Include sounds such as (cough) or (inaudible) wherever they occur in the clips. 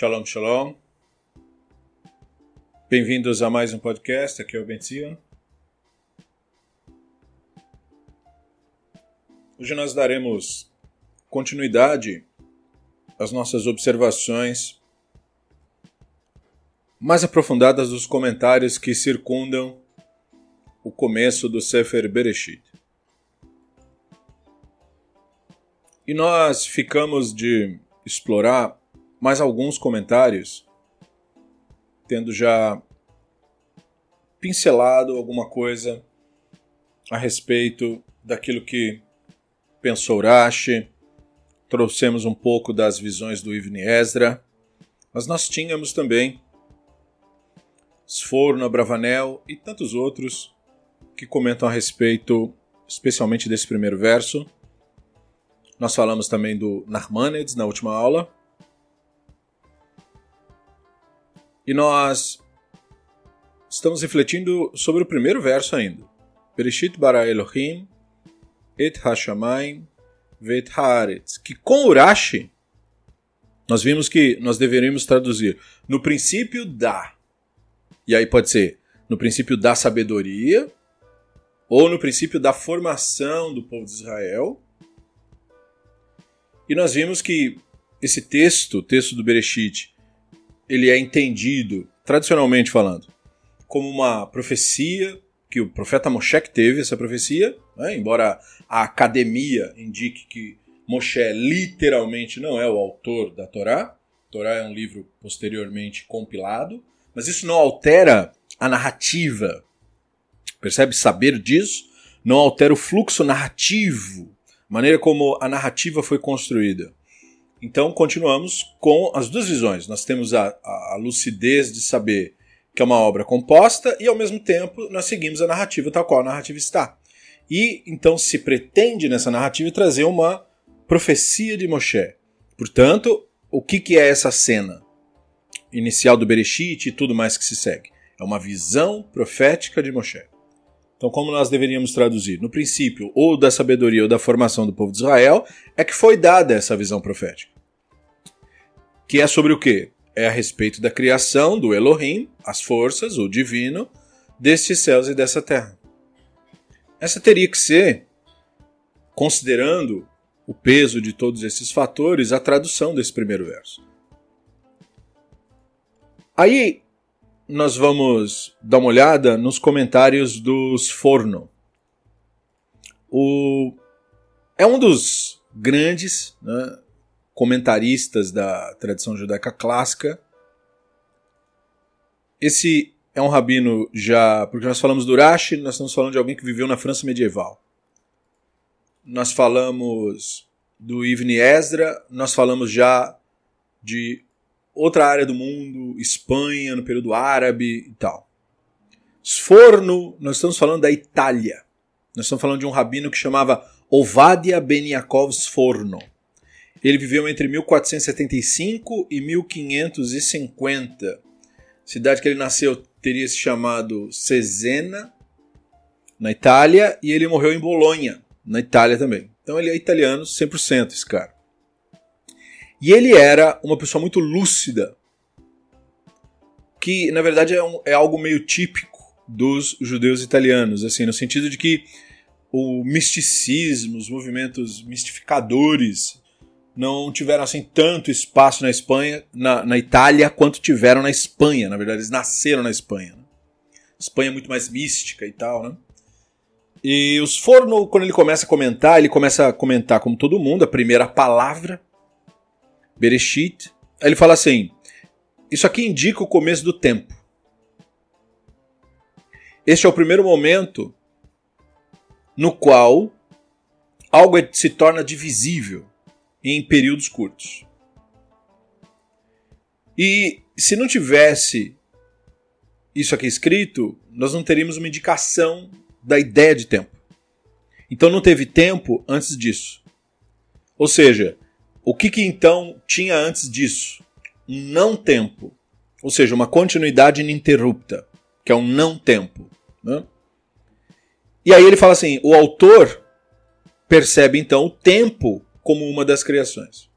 Shalom, shalom. Bem-vindos a mais um podcast. Aqui é o Ben Zion. Hoje nós daremos continuidade às nossas observações mais aprofundadas dos comentários que circundam o começo do Sefer Bereshit. E nós ficamos de explorar mais alguns comentários, tendo já pincelado alguma coisa a respeito daquilo que pensou Rashi, trouxemos um pouco das visões do Ibn Ezra, mas nós tínhamos também Sforno, Bravanel e tantos outros que comentam a respeito, especialmente desse primeiro verso. Nós falamos também do Narmanides na última aula, E nós estamos refletindo sobre o primeiro verso ainda. Bereshit bara Elohim et hashamayim vet haaretz. Que com Urashi, nós vimos que nós deveríamos traduzir no princípio da. E aí pode ser no princípio da sabedoria, ou no princípio da formação do povo de Israel. E nós vimos que esse texto, o texto do Bereshit, ele é entendido, tradicionalmente falando, como uma profecia que o profeta Moshe teve essa profecia, né? embora a academia indique que Moshe literalmente não é o autor da Torá. A Torá é um livro posteriormente compilado, mas isso não altera a narrativa. Percebe? Saber disso não altera o fluxo narrativo, a maneira como a narrativa foi construída. Então continuamos com as duas visões. Nós temos a, a, lucidez de saber que é uma obra composta e ao mesmo tempo nós seguimos a narrativa tal qual a narrativa está. E então se pretende nessa narrativa trazer uma profecia de Moshe. Portanto, o que, que é essa cena inicial do Bereshit e tudo mais que se segue? É uma visão profética de Moshe. Então, como nós deveríamos traduzir? No princípio, ou da sabedoria ou da formação do povo de Israel, é que foi dada essa visão profética. Que é sobre o quê? É a respeito da criação do Elohim, as forças, o divino, destes céus e dessa terra. Essa teria que ser, considerando o peso de todos esses fatores, a tradução desse primeiro verso. Aí, nós vamos dar uma olhada nos comentários dos Forno. O, é um dos grandes né, comentaristas da tradição judaica clássica. Esse é um rabino já. Porque nós falamos do Urashi, nós estamos falando de alguém que viveu na França medieval. Nós falamos do Ibn Ezra, nós falamos já de outra área do mundo, Espanha, no período árabe e tal. Sforno, nós estamos falando da Itália. Nós estamos falando de um rabino que chamava Ovadia Ben Yaakov Sforno. Ele viveu entre 1475 e 1550. cidade que ele nasceu teria se chamado Cesena, na Itália, e ele morreu em Bolonha, na Itália também. Então ele é italiano 100%, esse cara. E ele era uma pessoa muito lúcida, que na verdade é, um, é algo meio típico dos judeus italianos, assim, no sentido de que o misticismo, os movimentos mistificadores não tiveram assim tanto espaço na Espanha, na, na Itália, quanto tiveram na Espanha. Na verdade, eles nasceram na Espanha. Né? Espanha é muito mais mística e tal, né? E os Forno, quando ele começa a comentar, ele começa a comentar como todo mundo, a primeira palavra, Bereshit. Aí ele fala assim: Isso aqui indica o começo do tempo. Este é o primeiro momento no qual algo é, se torna divisível em períodos curtos. E se não tivesse isso aqui escrito, nós não teríamos uma indicação da ideia de tempo. Então não teve tempo antes disso. Ou seja, o que, que então tinha antes disso? Um não tempo, ou seja, uma continuidade ininterrupta, que é um não tempo. Né? E aí ele fala assim: o autor percebe então o tempo como uma das criações.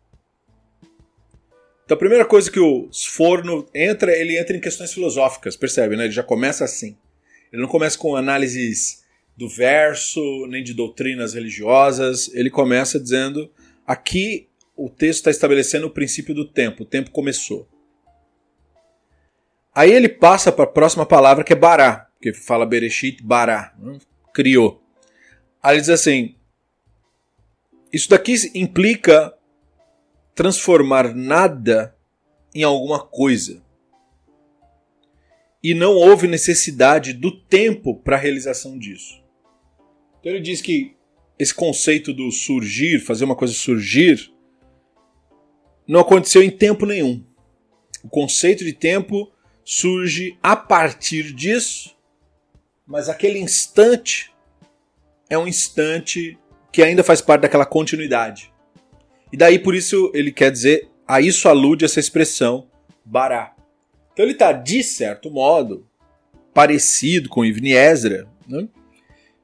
Então a primeira coisa que o Sforno entra, ele entra em questões filosóficas, percebe, né? Ele já começa assim. Ele não começa com análises do verso, nem de doutrinas religiosas. Ele começa dizendo: aqui o texto está estabelecendo o princípio do tempo, o tempo começou. Aí ele passa para a próxima palavra que é bará, que fala Bereshit, bará, né? criou. Aí ele diz assim: isso daqui implica transformar nada em alguma coisa. E não houve necessidade do tempo para a realização disso. Então ele diz que esse conceito do surgir, fazer uma coisa surgir, não aconteceu em tempo nenhum. O conceito de tempo surge a partir disso, mas aquele instante é um instante que ainda faz parte daquela continuidade. E daí por isso ele quer dizer, a isso alude essa expressão bará. Então ele está, de certo modo, parecido com Ibn Ezra, né?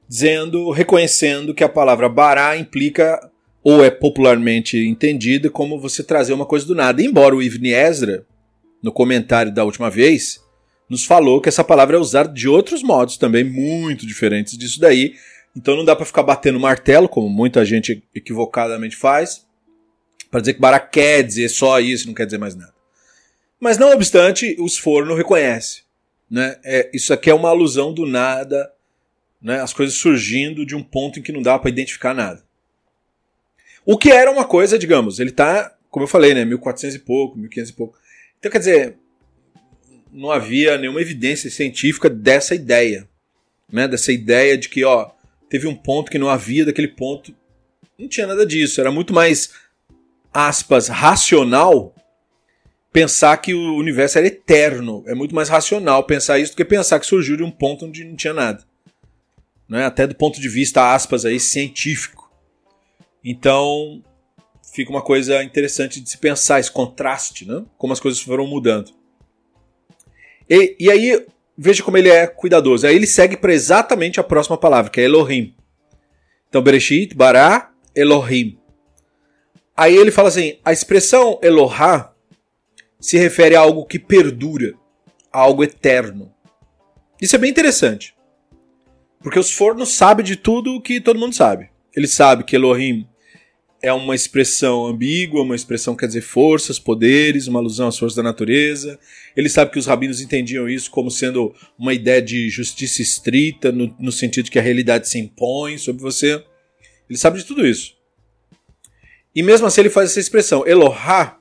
dizendo, reconhecendo que a palavra bará implica ou é popularmente entendida como você trazer uma coisa do nada. Embora o Ibn Ezra, no comentário da última vez, nos falou que essa palavra é usada de outros modos também muito diferentes disso daí. Então não dá para ficar batendo martelo, como muita gente equivocadamente faz, para dizer que Bará quer dizer só isso, não quer dizer mais nada. Mas não obstante, o Sforno reconhece. Né? É, isso aqui é uma alusão do nada, né? as coisas surgindo de um ponto em que não dá para identificar nada. O que era uma coisa, digamos, ele está, como eu falei, né, 1400 e pouco, 1500 e pouco. Então, quer dizer, não havia nenhuma evidência científica dessa ideia. Né? Dessa ideia de que, ó, teve um ponto que não havia daquele ponto. Não tinha nada disso. Era muito mais aspas, racional pensar que o universo era eterno. É muito mais racional pensar isso do que pensar que surgiu de um ponto onde não tinha nada. Né? Até do ponto de vista, aspas, aí, científico. Então, fica uma coisa interessante de se pensar, esse contraste, né? como as coisas foram mudando. E, e aí, veja como ele é cuidadoso. Aí ele segue para exatamente a próxima palavra, que é Elohim. Então, Bereshit, Bará, Elohim. Aí ele fala assim: a expressão Elohá se refere a algo que perdura, a algo eterno. Isso é bem interessante. Porque os fornos sabem de tudo o que todo mundo sabe. Ele sabe que Elohim é uma expressão ambígua, uma expressão que quer dizer forças, poderes, uma alusão às forças da natureza. Ele sabe que os rabinos entendiam isso como sendo uma ideia de justiça estrita, no, no sentido de que a realidade se impõe sobre você. Ele sabe de tudo isso. E mesmo assim ele faz essa expressão, Elohá,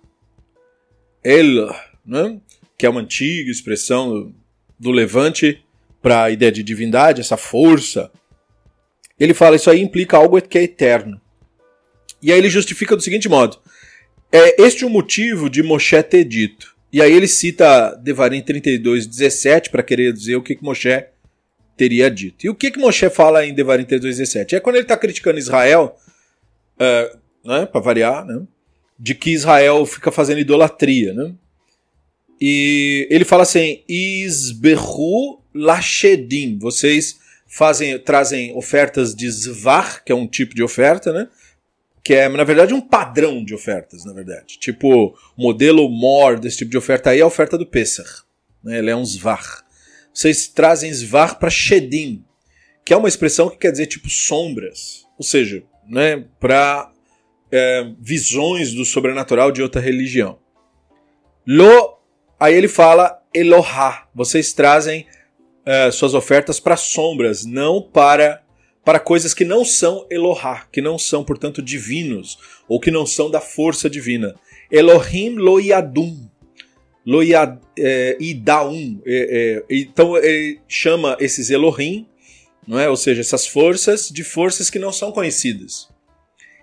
El, né? que é uma antiga expressão do Levante para a ideia de divindade, essa força. Ele fala isso aí implica algo que é eterno. E aí ele justifica do seguinte modo: é este o motivo de Moshe ter dito. E aí ele cita Devarim 32, 17 para querer dizer o que, que Moshe teria dito. E o que, que Moshe fala em Devarim 32, 17? É quando ele está criticando Israel, uh, né, para variar, né, de que Israel fica fazendo idolatria, né? E ele fala assim: Isberru Lashedim. Vocês fazem, trazem ofertas de Zvar, que é um tipo de oferta, né? Que é, na verdade, um padrão de ofertas, na verdade. Tipo, modelo mor desse tipo de oferta aí é a oferta do Pesach. Né? Ele é um Zvar. Vocês trazem Zvar para Shedim, que é uma expressão que quer dizer tipo sombras. Ou seja, né, para é, visões do sobrenatural de outra religião. Lo, aí ele fala Elohá. Vocês trazem é, suas ofertas para sombras, não para para coisas que não são Elohá, que não são, portanto, divinos, ou que não são da força divina. Elohim lo yadum. Lo yad, é, idaum. É, é, então ele chama esses Elohim, não é? ou seja, essas forças, de forças que não são conhecidas.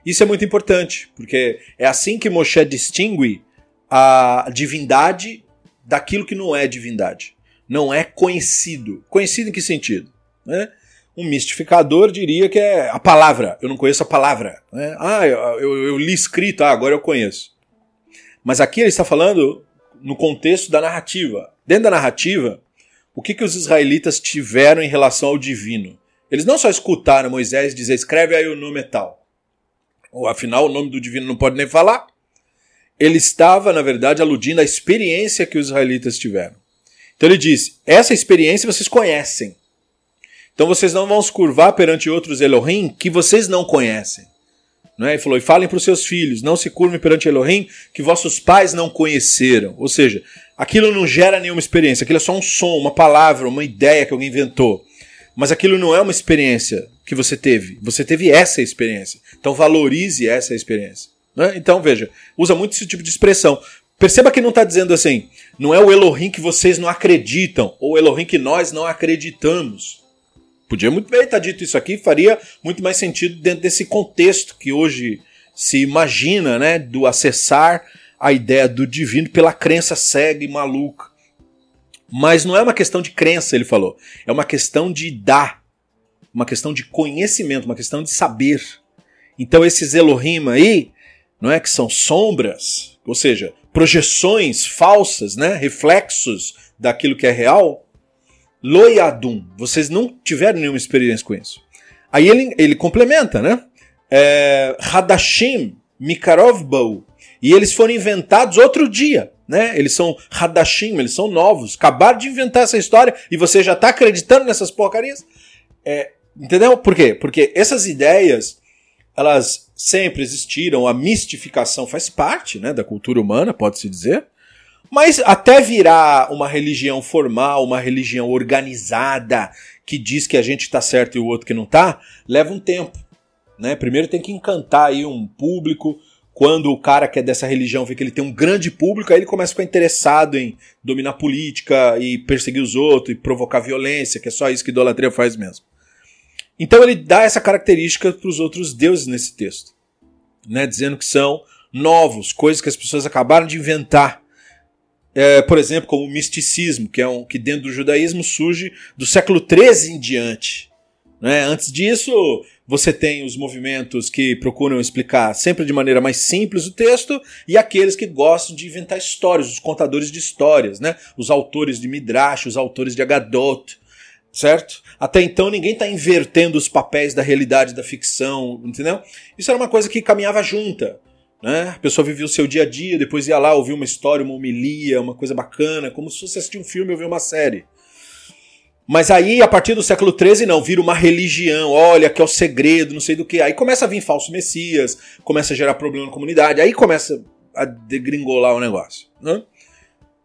Isso é muito importante, porque é assim que Moshe distingue a divindade daquilo que não é divindade. Não é conhecido. Conhecido em que sentido? Né? Um mistificador diria que é a palavra. Eu não conheço a palavra. Né? Ah, eu, eu, eu li escrito, ah, agora eu conheço. Mas aqui ele está falando no contexto da narrativa. Dentro da narrativa, o que, que os israelitas tiveram em relação ao divino? Eles não só escutaram Moisés dizer, escreve aí o nome tal. Ou afinal, o nome do divino não pode nem falar. ele estava, na verdade, aludindo à experiência que os israelitas tiveram. Então ele diz: essa experiência vocês conhecem. Então vocês não vão se curvar perante outros Elohim que vocês não conhecem. Não é? Ele falou: e falem para os seus filhos, não se curvem perante Elohim que vossos pais não conheceram. Ou seja, aquilo não gera nenhuma experiência, aquilo é só um som, uma palavra, uma ideia que alguém inventou. Mas aquilo não é uma experiência que você teve. Você teve essa experiência. Então valorize essa experiência. Né? Então veja, usa muito esse tipo de expressão. Perceba que não está dizendo assim, não é o Elohim que vocês não acreditam, ou o Elohim que nós não acreditamos. Podia muito bem estar dito isso aqui, faria muito mais sentido dentro desse contexto que hoje se imagina, né, do acessar a ideia do divino pela crença cega e maluca. Mas não é uma questão de crença, ele falou. É uma questão de dar, uma questão de conhecimento, uma questão de saber. Então esses Elohim aí, não é que são sombras, ou seja, projeções falsas, né, reflexos daquilo que é real, Loiadum. Vocês não tiveram nenhuma experiência com isso. Aí ele, ele complementa, né? É, Hadashim, Mikarovbau. E eles foram inventados outro dia, né? Eles são Hadashim, eles são novos. Acabaram de inventar essa história e você já está acreditando nessas porcarias? É, entendeu? Por quê? Porque essas ideias, elas sempre existiram, a mistificação faz parte né, da cultura humana, pode-se dizer. Mas até virar uma religião formal, uma religião organizada, que diz que a gente está certo e o outro que não está, leva um tempo. Né? Primeiro tem que encantar aí um público. Quando o cara que é dessa religião vê que ele tem um grande público, aí ele começa a ficar interessado em dominar política e perseguir os outros e provocar violência, que é só isso que idolatria faz mesmo. Então ele dá essa característica para os outros deuses nesse texto, né? dizendo que são novos, coisas que as pessoas acabaram de inventar é, por exemplo, como o misticismo, que é um que dentro do judaísmo surge do século XIII em diante. Né? Antes disso, você tem os movimentos que procuram explicar sempre de maneira mais simples o texto e aqueles que gostam de inventar histórias, os contadores de histórias, né? os autores de Midrash, os autores de Agadot, certo? Até então ninguém está invertendo os papéis da realidade da ficção, entendeu? Isso era uma coisa que caminhava junta. Né? A pessoa vivia o seu dia a dia, depois ia lá ouvir uma história, uma homilia, uma coisa bacana, como se fosse assistir um filme ou ver uma série. Mas aí, a partir do século XIII, não, vira uma religião, olha, que é o segredo, não sei do que. Aí começa a vir falso messias, começa a gerar problema na comunidade, aí começa a degringolar o negócio. Né?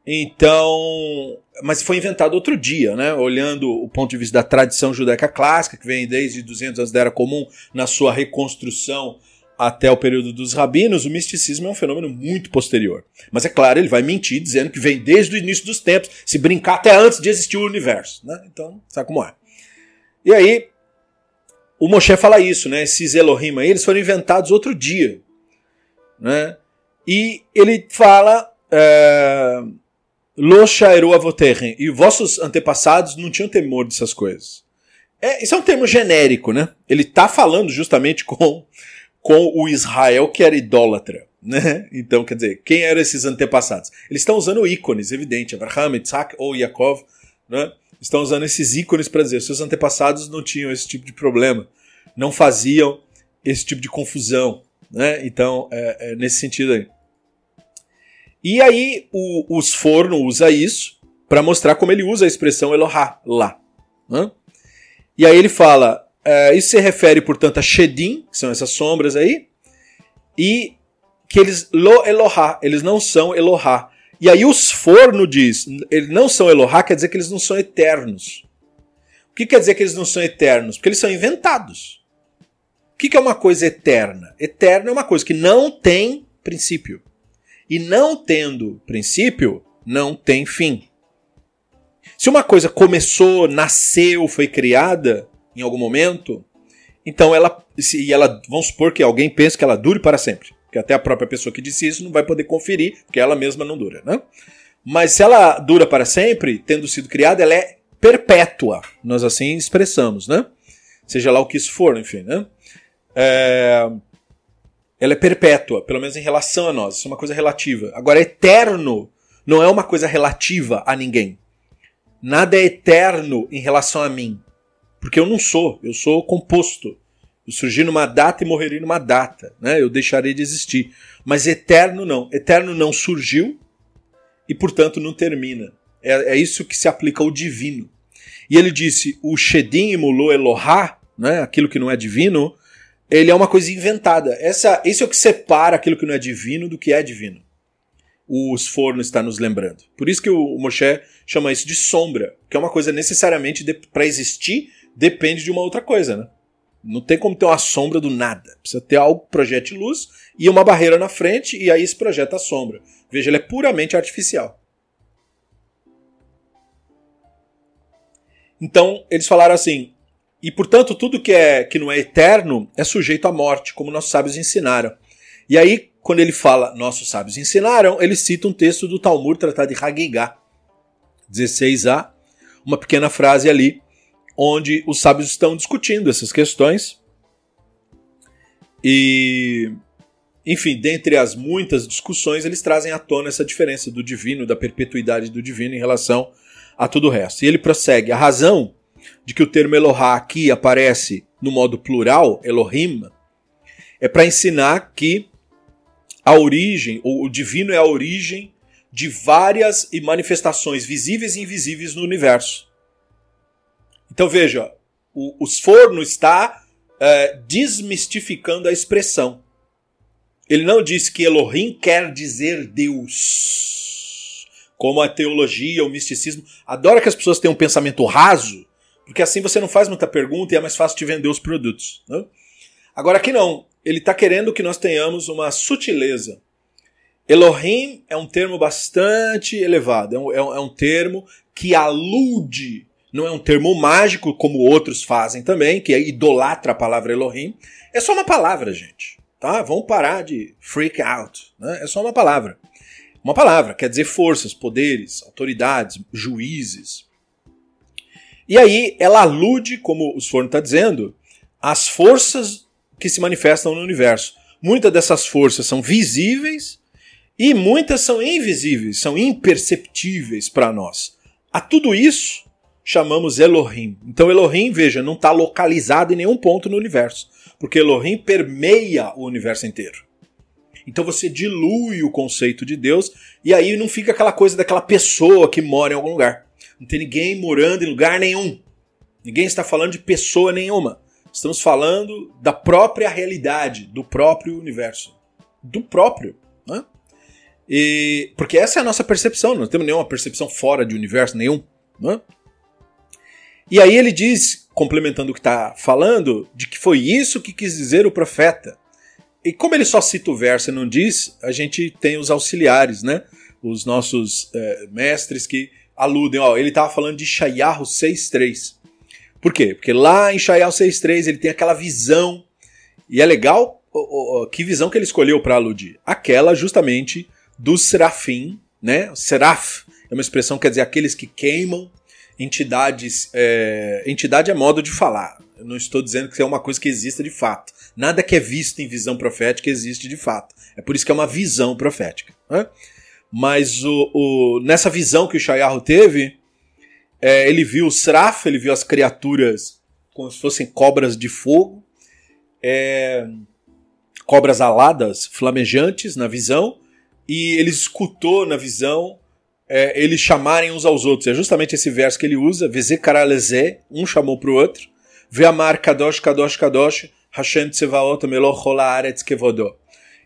Então, mas foi inventado outro dia, né? Olhando o ponto de vista da tradição judaica clássica, que vem desde 200 anos da Era Comum, na sua reconstrução até o período dos rabinos, o misticismo é um fenômeno muito posterior. Mas é claro, ele vai mentir dizendo que vem desde o início dos tempos, se brincar até antes de existir o universo. Né? Então, sabe como é. E aí, o Moshe fala isso, né? Esses Elohim aí, eles foram inventados outro dia. Né? E ele fala. É, e vossos antepassados não tinham temor dessas coisas. É, isso é um termo genérico, né? Ele está falando justamente com com o Israel que era idólatra. Né? Então, quer dizer, quem eram esses antepassados? Eles estão usando ícones, evidente. Abraham, Isaac ou Yaakov né? estão usando esses ícones para dizer seus antepassados não tinham esse tipo de problema, não faziam esse tipo de confusão. Né? Então, é, é nesse sentido aí. E aí, o, os Forno usa isso para mostrar como ele usa a expressão Elohá lá. Né? E aí ele fala: é, isso se refere, portanto, a Shedim, que são essas sombras aí, e que eles lo Elohá, eles não são Elohá. E aí os forno diz, eles não são Elohá, quer dizer que eles não são eternos. O que quer dizer que eles não são eternos? Porque eles são inventados. O que é uma coisa eterna? Eterna é uma coisa que não tem princípio. E não tendo princípio, não tem fim. Se uma coisa começou, nasceu, foi criada, em algum momento, então ela, se ela, vamos supor que alguém pense que ela dure para sempre, que até a própria pessoa que disse isso não vai poder conferir, porque ela mesma não dura, né? Mas se ela dura para sempre, tendo sido criada, ela é perpétua, nós assim expressamos, né? Seja lá o que isso for, enfim, né? É... Ela é perpétua, pelo menos em relação a nós, isso é uma coisa relativa. Agora, eterno não é uma coisa relativa a ninguém. Nada é eterno em relação a mim. Porque eu não sou, eu sou composto. Eu surgi numa data e morrerei numa data, né? Eu deixarei de existir. Mas eterno não. Eterno não surgiu e, portanto, não termina. É, é isso que se aplica ao divino. E ele disse: o Shedim imulou Elohá, né? aquilo que não é divino, ele é uma coisa inventada. Essa, esse é o que separa aquilo que não é divino do que é divino. O Sforno está nos lembrando. Por isso que o Moshe chama isso de sombra, que é uma coisa necessariamente para existir depende de uma outra coisa, né? Não tem como ter uma sombra do nada. Precisa ter algo que projete luz e uma barreira na frente, e aí se projeta a sombra. Veja, ele é puramente artificial. Então, eles falaram assim: e portanto, tudo que, é, que não é eterno é sujeito à morte, como nossos sábios ensinaram. E aí, quando ele fala nossos sábios ensinaram, ele cita um texto do Talmud tratado de Hagigah, 16a, uma pequena frase ali, onde os sábios estão discutindo essas questões. E, enfim, dentre as muitas discussões, eles trazem à tona essa diferença do divino, da perpetuidade do divino em relação a tudo o resto. E ele prossegue: a razão de que o termo Elohá aqui aparece no modo plural, Elohim, é para ensinar que a origem, o divino é a origem de várias manifestações visíveis e invisíveis no universo. Então veja, o, o Sforno está é, desmistificando a expressão. Ele não diz que Elohim quer dizer Deus. Como a teologia, o misticismo. Adora que as pessoas tenham um pensamento raso, porque assim você não faz muita pergunta e é mais fácil de vender os produtos. Né? Agora aqui não. Ele está querendo que nós tenhamos uma sutileza. Elohim é um termo bastante elevado. É um, é um é termo que alude não é um termo mágico, como outros fazem também, que é idolatra a palavra Elohim. É só uma palavra, gente. Tá? Vamos parar de freak out. Né? É só uma palavra. Uma palavra, quer dizer forças, poderes, autoridades, juízes. E aí ela alude, como o Sforno está dizendo, às forças que se manifestam no universo. Muitas dessas forças são visíveis e muitas são invisíveis, são imperceptíveis para nós. A tudo isso chamamos Elohim. Então Elohim, veja, não está localizado em nenhum ponto no universo, porque Elohim permeia o universo inteiro. Então você dilui o conceito de Deus e aí não fica aquela coisa daquela pessoa que mora em algum lugar. Não tem ninguém morando em lugar nenhum. Ninguém está falando de pessoa nenhuma. Estamos falando da própria realidade, do próprio universo. Do próprio. Né? E, porque essa é a nossa percepção, não temos nenhuma percepção fora de universo nenhum. Né? E aí ele diz, complementando o que está falando, de que foi isso que quis dizer o profeta. E como ele só cita o verso e não diz, a gente tem os auxiliares, né? Os nossos é, mestres que aludem. Ó, ele estava falando de Shayahu 6.3. Por quê? Porque lá em Shayahu 6.3 ele tem aquela visão. E é legal oh, oh, que visão que ele escolheu para aludir. Aquela justamente do serafim, né? Seraf é uma expressão que quer dizer aqueles que queimam entidades. É, entidade é modo de falar. Eu não estou dizendo que é uma coisa que exista de fato. Nada que é visto em visão profética existe de fato. É por isso que é uma visão profética. Né? Mas o, o, nessa visão que o Shayahu teve, é, ele viu o Sraf, ele viu as criaturas como se fossem cobras de fogo, é, cobras aladas, flamejantes na visão, e ele escutou na visão é, eles chamarem uns aos outros. É justamente esse verso que ele usa, Veze karaleze, um chamou para o outro, Ve'amar kadosh kadosh kadosh, Hashem tsevaot meloch aretz kevodó.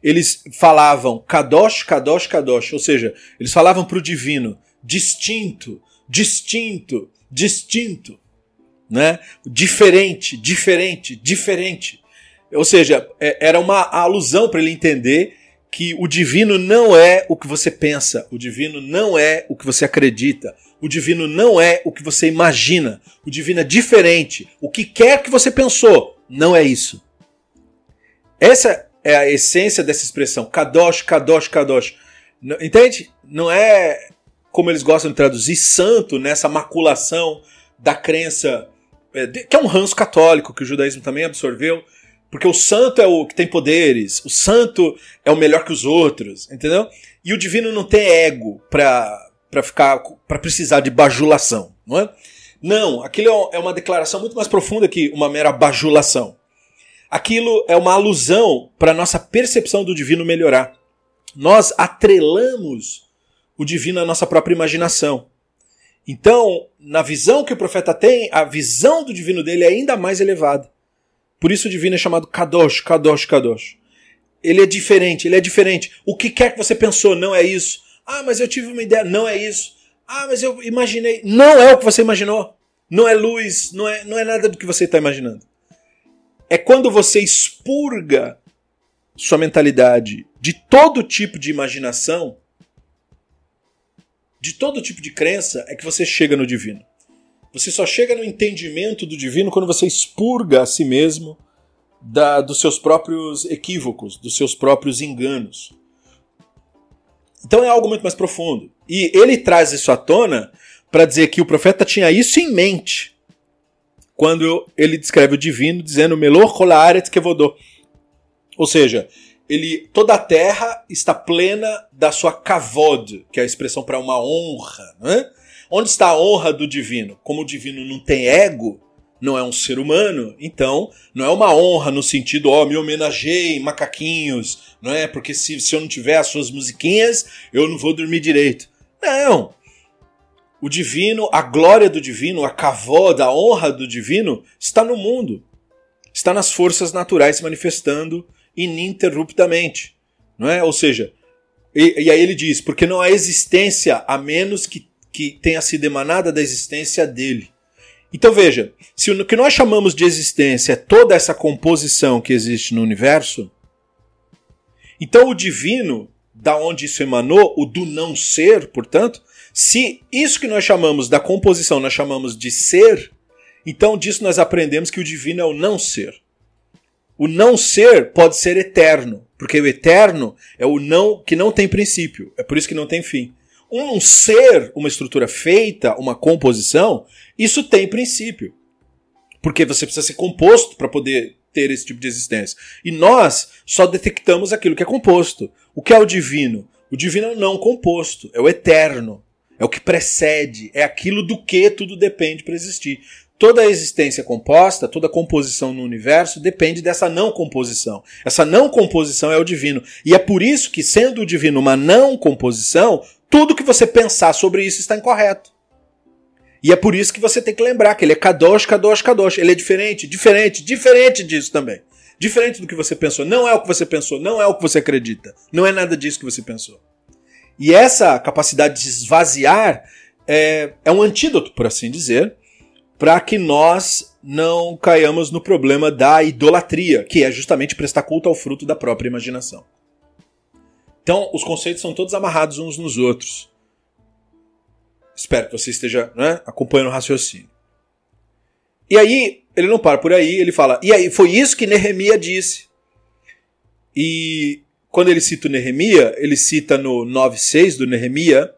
Eles falavam kadosh, kadosh, kadosh, ou seja, eles falavam para o divino, distinto, distinto, distinto, né? Diferente, diferente, diferente. Ou seja, é, era uma alusão para ele entender que o divino não é o que você pensa, o divino não é o que você acredita, o divino não é o que você imagina, o divino é diferente. O que quer que você pensou, não é isso. Essa é a essência dessa expressão, kadosh, kadosh, kadosh. Entende? Não é como eles gostam de traduzir santo nessa maculação da crença, é, que é um ranço católico que o judaísmo também absorveu, porque o santo é o que tem poderes, o santo é o melhor que os outros, entendeu? E o divino não tem ego para para ficar para precisar de bajulação, não é? Não, aquilo é, é uma declaração muito mais profunda que uma mera bajulação. aquilo é uma alusão para nossa percepção do divino melhorar. Nós atrelamos o divino à nossa própria imaginação. Então, na visão que o profeta tem, a visão do divino dele é ainda mais elevada. Por isso o divino é chamado Kadosh, Kadosh, Kadosh. Ele é diferente, ele é diferente. O que quer que você pensou, não é isso. Ah, mas eu tive uma ideia, não é isso. Ah, mas eu imaginei. Não é o que você imaginou. Não é luz, não é, não é nada do que você está imaginando. É quando você expurga sua mentalidade de todo tipo de imaginação de todo tipo de crença é que você chega no divino. Você só chega no entendimento do divino quando você expurga a si mesmo da, dos seus próprios equívocos, dos seus próprios enganos. Então é algo muito mais profundo. E ele traz isso à tona para dizer que o profeta tinha isso em mente quando ele descreve o divino dizendo Melor Kolaret Kevodô. Ou seja, ele toda a terra está plena da sua kavod, que é a expressão para uma honra. Né? Onde está a honra do divino? Como o divino não tem ego, não é um ser humano, então não é uma honra no sentido, ó, oh, me homenageei, macaquinhos, não é? Porque se, se eu não tiver as suas musiquinhas, eu não vou dormir direito. Não! O divino, a glória do divino, a kavod, a honra do divino está no mundo. Está nas forças naturais se manifestando ininterruptamente. Não é? Ou seja, e, e aí ele diz, porque não há existência a menos que, que tenha sido emanada da existência dele. Então veja, se o que nós chamamos de existência é toda essa composição que existe no universo, então o divino, da onde isso emanou, o do não ser, portanto, se isso que nós chamamos da composição nós chamamos de ser, então disso nós aprendemos que o divino é o não ser. O não ser pode ser eterno, porque o eterno é o não que não tem princípio, é por isso que não tem fim. Um ser, uma estrutura feita, uma composição, isso tem princípio. Porque você precisa ser composto para poder ter esse tipo de existência. E nós só detectamos aquilo que é composto. O que é o divino? O divino é o não composto, é o eterno, é o que precede, é aquilo do que tudo depende para existir. Toda a existência composta, toda composição no universo depende dessa não composição. Essa não composição é o divino. E é por isso que, sendo o divino uma não composição, tudo que você pensar sobre isso está incorreto. E é por isso que você tem que lembrar que ele é Kadosh, Kadosh, Kadosh. Ele é diferente, diferente, diferente disso também. Diferente do que você pensou. Não é o que você pensou, não é o que você acredita. Não é nada disso que você pensou. E essa capacidade de esvaziar é, é um antídoto, por assim dizer, para que nós não caiamos no problema da idolatria, que é justamente prestar culto ao fruto da própria imaginação. Então, os conceitos são todos amarrados uns nos outros. Espero que você esteja né, acompanhando o raciocínio. E aí, ele não para por aí, ele fala: e aí, foi isso que Nehemia disse. E quando ele cita o Nehemia, ele cita no 9.6 do Nehemia,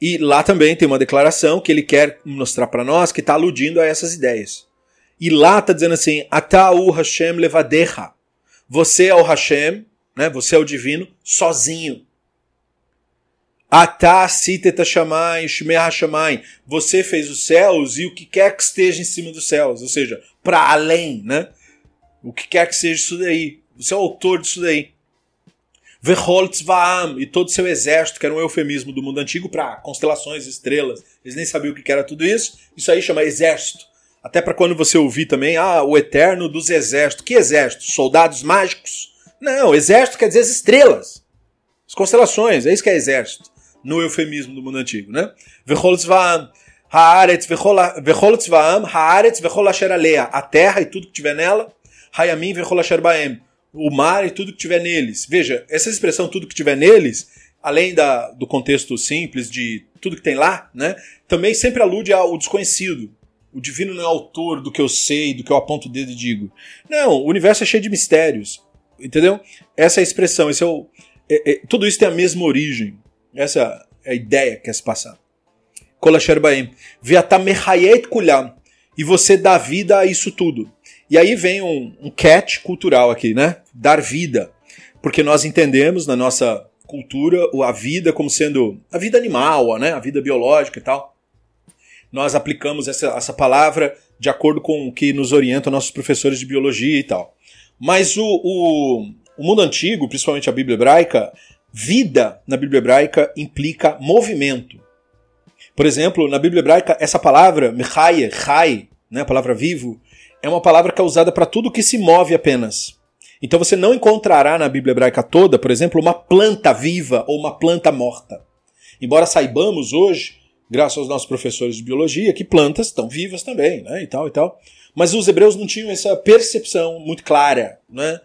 e lá também tem uma declaração que ele quer mostrar para nós que está aludindo a essas ideias. E lá está dizendo assim: Ata'u Hashem levadecha. Você é o Hashem, né? você é o divino, sozinho. Atá siteta shamai, shmei Você fez os céus e o que quer que esteja em cima dos céus, ou seja, para além, né? O que quer que seja isso daí. Você é o autor disso daí. Vehol Tzvaam, e todo seu exército, que era um eufemismo do mundo antigo para constelações, estrelas. Eles nem sabiam o que era tudo isso. Isso aí chama exército. Até para quando você ouvir também, ah, o eterno dos exércitos. Que exército? Soldados mágicos? Não, exército quer dizer as estrelas. As constelações, é isso que é exército. No eufemismo do mundo antigo, né? Haaretz haaretz vechol asher alea. A terra e tudo que tiver nela. Hayamim vechol asher baem o mar e tudo que tiver neles. Veja, essa expressão tudo que tiver neles, além da, do contexto simples de tudo que tem lá, né, também sempre alude ao desconhecido. O divino não é autor do que eu sei, do que eu aponto o dedo e digo. Não, o universo é cheio de mistérios. Entendeu? Essa é a expressão, esse é o, é, é, tudo isso tem a mesma origem. Essa é a ideia que quer se passar. Kolasher Baem. Viatamehayet kulam. E você dá vida a isso tudo. E aí vem um, um catch cultural aqui, né? Dar vida. Porque nós entendemos na nossa cultura a vida como sendo a vida animal, né? a vida biológica e tal. Nós aplicamos essa, essa palavra de acordo com o que nos orientam nossos professores de biologia e tal. Mas o, o, o mundo antigo, principalmente a Bíblia hebraica, vida na Bíblia hebraica implica movimento. Por exemplo, na Bíblia hebraica, essa palavra, mechaye, chai, né, a palavra vivo, é uma palavra que é usada para tudo que se move apenas. Então você não encontrará na Bíblia hebraica toda, por exemplo, uma planta viva ou uma planta morta. Embora saibamos hoje, graças aos nossos professores de biologia, que plantas estão vivas também, né, e tal e tal. Mas os hebreus não tinham essa percepção muito clara, né?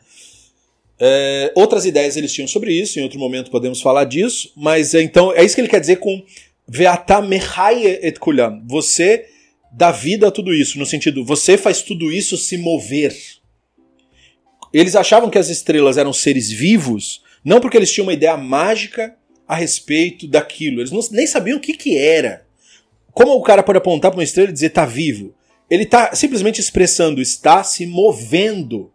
É, outras ideias eles tinham sobre isso, em outro momento podemos falar disso, mas é, então é isso que ele quer dizer com Veata et kulam. Você dá vida a tudo isso, no sentido, você faz tudo isso se mover. Eles achavam que as estrelas eram seres vivos, não porque eles tinham uma ideia mágica a respeito daquilo. Eles não, nem sabiam o que, que era. Como o cara pode apontar para uma estrela e dizer tá vivo? Ele está simplesmente expressando, está se movendo.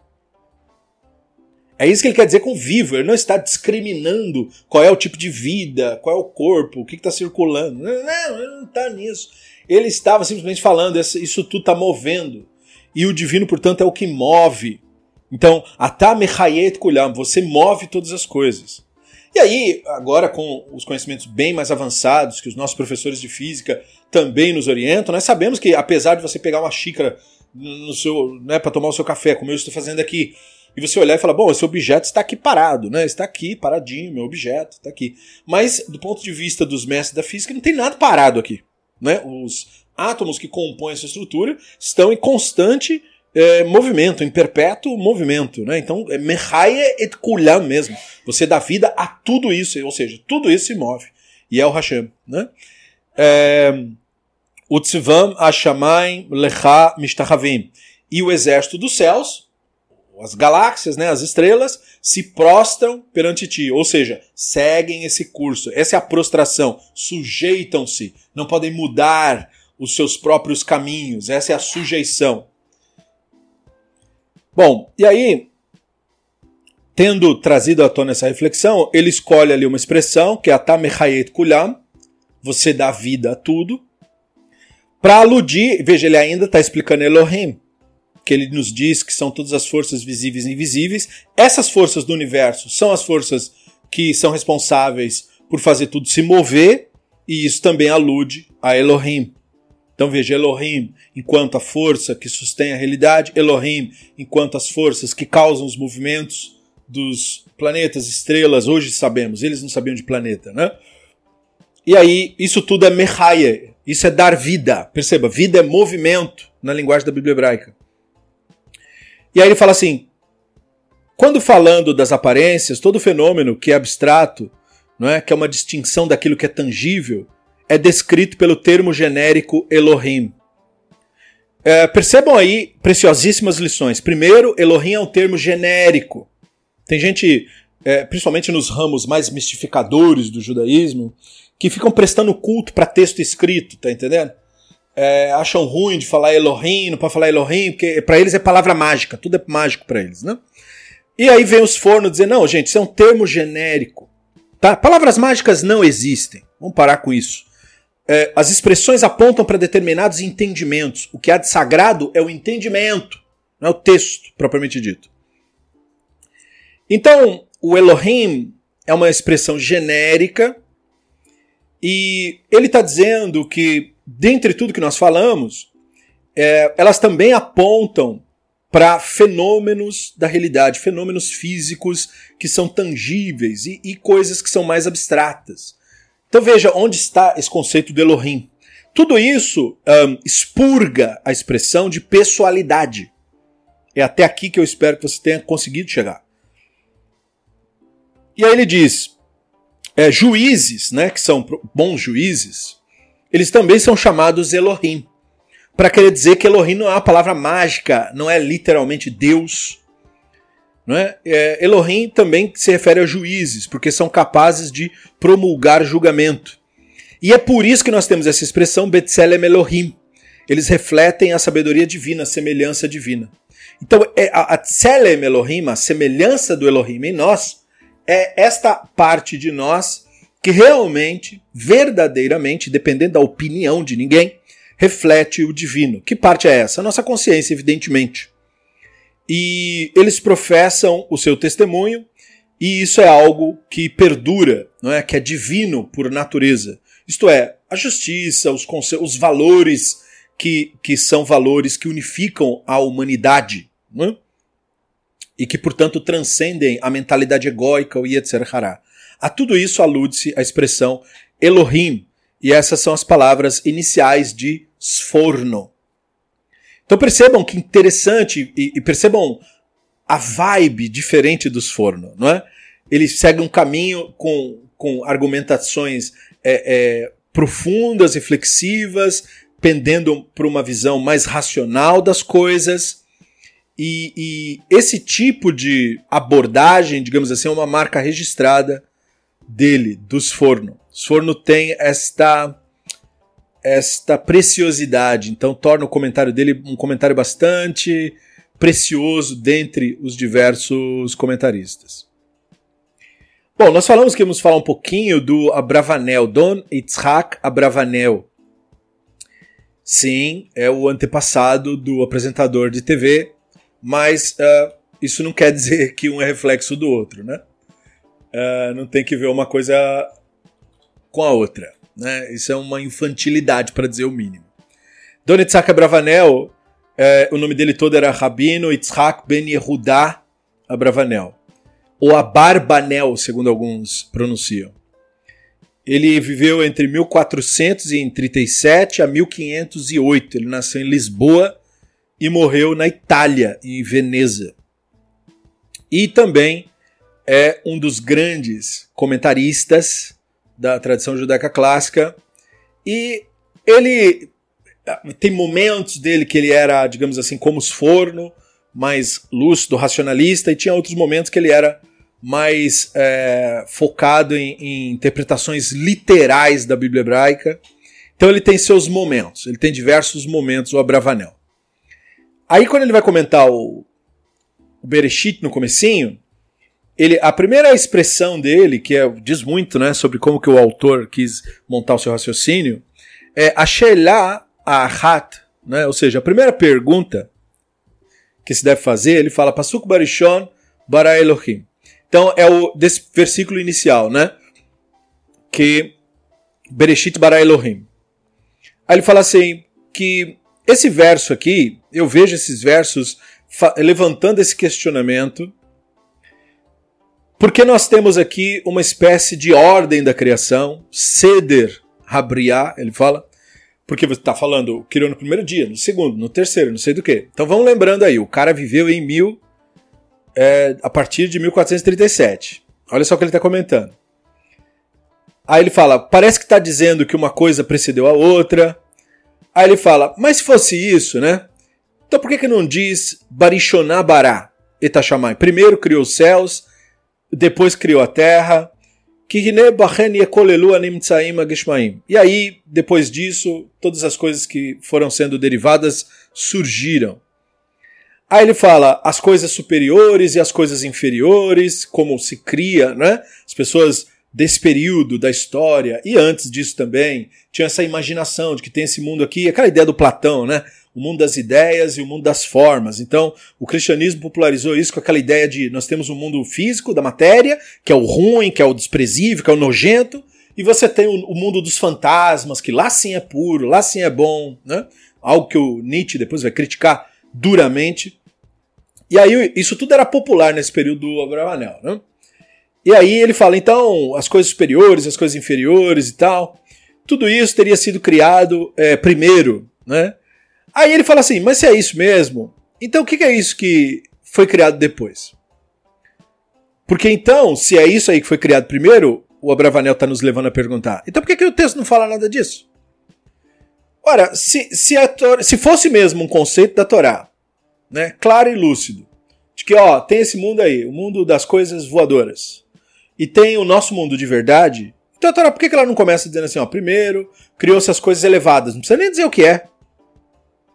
É isso que ele quer dizer com vivo. Ele não está discriminando qual é o tipo de vida, qual é o corpo, o que está circulando. Não, não, ele não está nisso. Ele estava simplesmente falando, isso tudo está movendo. E o divino, portanto, é o que move. Então, atá mechayet kulam, você move todas as coisas. E aí, agora com os conhecimentos bem mais avançados, que os nossos professores de física também nos orientam, nós sabemos que apesar de você pegar uma xícara no seu, né, para tomar o seu café, como eu estou fazendo aqui, e você olhar e falar, bom, esse objeto está aqui parado, né? Está aqui, paradinho, meu objeto, está aqui. Mas, do ponto de vista dos mestres da física, não tem nada parado aqui. Né? Os átomos que compõem essa estrutura estão em constante é, movimento, em perpétuo movimento. Né? Então, é mehaye et kulam mesmo. Você dá vida a tudo isso, ou seja, tudo isso se move. E é o Hashem. Né? É, Utzivam Hashamayim Lecha Mishtachavim. E o exército dos céus, as galáxias, né, as estrelas, se prostram perante ti, ou seja, seguem esse curso. Essa é a prostração, sujeitam-se, não podem mudar os seus próprios caminhos, essa é a sujeição. Bom, e aí, tendo trazido à tona essa reflexão, ele escolhe ali uma expressão, que é Atamechayet Kulam, você dá vida a tudo, para aludir, veja, ele ainda está explicando Elohim, que ele nos diz que são todas as forças visíveis e invisíveis. Essas forças do universo são as forças que são responsáveis por fazer tudo se mover, e isso também alude a Elohim. Então veja, Elohim enquanto a força que sustém a realidade, Elohim enquanto as forças que causam os movimentos dos planetas, estrelas, hoje sabemos, eles não sabiam de planeta, né? E aí, isso tudo é Mehaye, isso é dar vida. Perceba, vida é movimento na linguagem da Bíblia hebraica. E aí ele fala assim: quando falando das aparências, todo fenômeno que é abstrato, não é, que é uma distinção daquilo que é tangível, é descrito pelo termo genérico Elohim. É, percebam aí preciosíssimas lições. Primeiro, Elohim é um termo genérico. Tem gente, é, principalmente nos ramos mais mistificadores do judaísmo, que ficam prestando culto para texto escrito, tá entendendo? é, acham ruim de falar Elohim, não pode falar Elohim, porque para eles é palavra mágica, tudo é mágico para eles, né? E aí vem os fornos dizer, não, gente, isso é um termo genérico. Tá? Palavras mágicas não existem. Vamos parar com isso. É, as expressões apontam para determinados entendimentos. O que há de sagrado é o entendimento, não é o texto propriamente dito. Então, o Elohim é uma expressão genérica e ele está dizendo que dentre tudo que nós falamos, é, elas também apontam para fenômenos da realidade, fenômenos físicos que são tangíveis e, e, coisas que são mais abstratas. Então veja onde está esse conceito do Elohim. Tudo isso um, expurga a expressão de pessoalidade. É até aqui que eu espero que você tenha conseguido chegar. E aí ele diz: é, juízes, né, que são bons juízes, eles também são chamados Elohim. Para querer dizer que Elohim não é uma palavra mágica, não é literalmente Deus. É? É, Elohim também se refere a juízes, porque são capazes de promulgar julgamento. E é por isso que nós temos essa expressão Betselem Elohim. Eles refletem a sabedoria divina, a semelhança divina. Então, é, a, a Tselem Elohim, a semelhança do Elohim em nós, é esta parte de nós que realmente, verdadeiramente, dependendo da opinião de ninguém, reflete o divino. Que parte é essa? A nossa consciência, evidentemente. E eles professam o seu testemunho, e isso é algo que perdura, não é? que é divino por natureza. Isto é, a justiça, os, os valores que, que são valores que unificam a humanidade, não é? e que, portanto, transcendem a mentalidade egóica, Yetzer Hará. A tudo isso alude-se a expressão Elohim, e essas são as palavras iniciais de Sforno. Então percebam que interessante e, e percebam a vibe diferente do Sforno, não é? Ele segue um caminho com, com argumentações é, é, profundas, reflexivas, pendendo para uma visão mais racional das coisas. E, e, esse tipo de abordagem, digamos assim, é uma marca registrada dele, dos Forno. Sforno tem esta esta preciosidade, então torna o comentário dele um comentário bastante precioso dentre os diversos comentaristas. Bom, nós falamos que íamos falar um pouquinho do Abravanel, Don Itzhak Abravanel. Sim, é o antepassado do apresentador de TV, mas uh, isso não quer dizer que um é reflexo do outro, né? Uh, não tem que ver uma coisa com a outra. Né? Isso é uma infantilidade, para dizer o mínimo. Don Itzhak Abravanel, é, o nome dele todo era Rabino Itzhak Ben Yehudá Abravanel. Ou Abarbanel, segundo alguns pronunciam. Ele viveu entre 1437 a 1508. Ele nasceu em Lisboa e morreu na Itália, em Veneza. E também é um dos grandes comentaristas da tradição judaica clássica. E ele tem momentos dele que ele era, digamos assim, como os forno, mais lúcido, racionalista, e tinha outros momentos que ele era mais é, focado em, em, interpretações literais da Bíblia hebraica. Então ele tem seus momentos, ele tem diversos momentos, o Abravanel. Aí quando ele vai comentar o, o Bereshit no comecinho, ele, a primeira expressão dele, que é, diz muito né, sobre como que o autor quis montar o seu raciocínio, é a Shelah Ahat, né, ou seja, a primeira pergunta que se deve fazer, ele fala Pasuk Barishon Bara Elohim. Então é o desse versículo inicial, né? Que Bereshit Bara Elohim. Aí ele fala assim que esse verso aqui, eu vejo esses versos levantando esse questionamento porque nós temos aqui uma espécie de ordem da criação, ceder, rabriá, ele fala, porque você está falando, criou no primeiro dia, no segundo, no terceiro, não sei do que. Então vamos lembrando aí, o cara viveu em mil, é, a partir de 1437. Olha só o que ele está comentando. Aí ele fala, parece que está dizendo que uma coisa precedeu a outra. Aí ele fala, mas se fosse isso, né? Então por que, que não diz Barishoná Bará? Primeiro criou os céus, depois criou a terra. E aí, depois disso, todas as coisas que foram sendo derivadas surgiram. Aí ele fala as coisas superiores e as coisas inferiores, como se cria, né? As pessoas desse período da história e antes disso também tinham essa imaginação de que tem esse mundo aqui, aquela ideia do Platão, né? O mundo das ideias e o mundo das formas. Então, o cristianismo popularizou isso com aquela ideia de nós temos um mundo físico da matéria, que é o ruim, que é o desprezível, que é o nojento, e você tem o, o mundo dos fantasmas, que lá sim é puro, lá sim é bom, né? Algo que o Nietzsche depois vai criticar duramente. E aí, isso tudo era popular nesse período do Abravanel, né? E aí ele fala, então, as coisas superiores, as coisas inferiores e tal, tudo isso teria sido criado é, primeiro, né? Aí ele fala assim: mas se é isso mesmo, então o que é isso que foi criado depois? Porque então, se é isso aí que foi criado primeiro, o Abravanel está nos levando a perguntar: então por que, que o texto não fala nada disso? Ora, se, se, se fosse mesmo um conceito da Torá, né, claro e lúcido, de que ó, tem esse mundo aí, o mundo das coisas voadoras, e tem o nosso mundo de verdade, então a Torá, por que, que ela não começa dizendo assim, ó, primeiro criou-se as coisas elevadas, não precisa nem dizer o que é.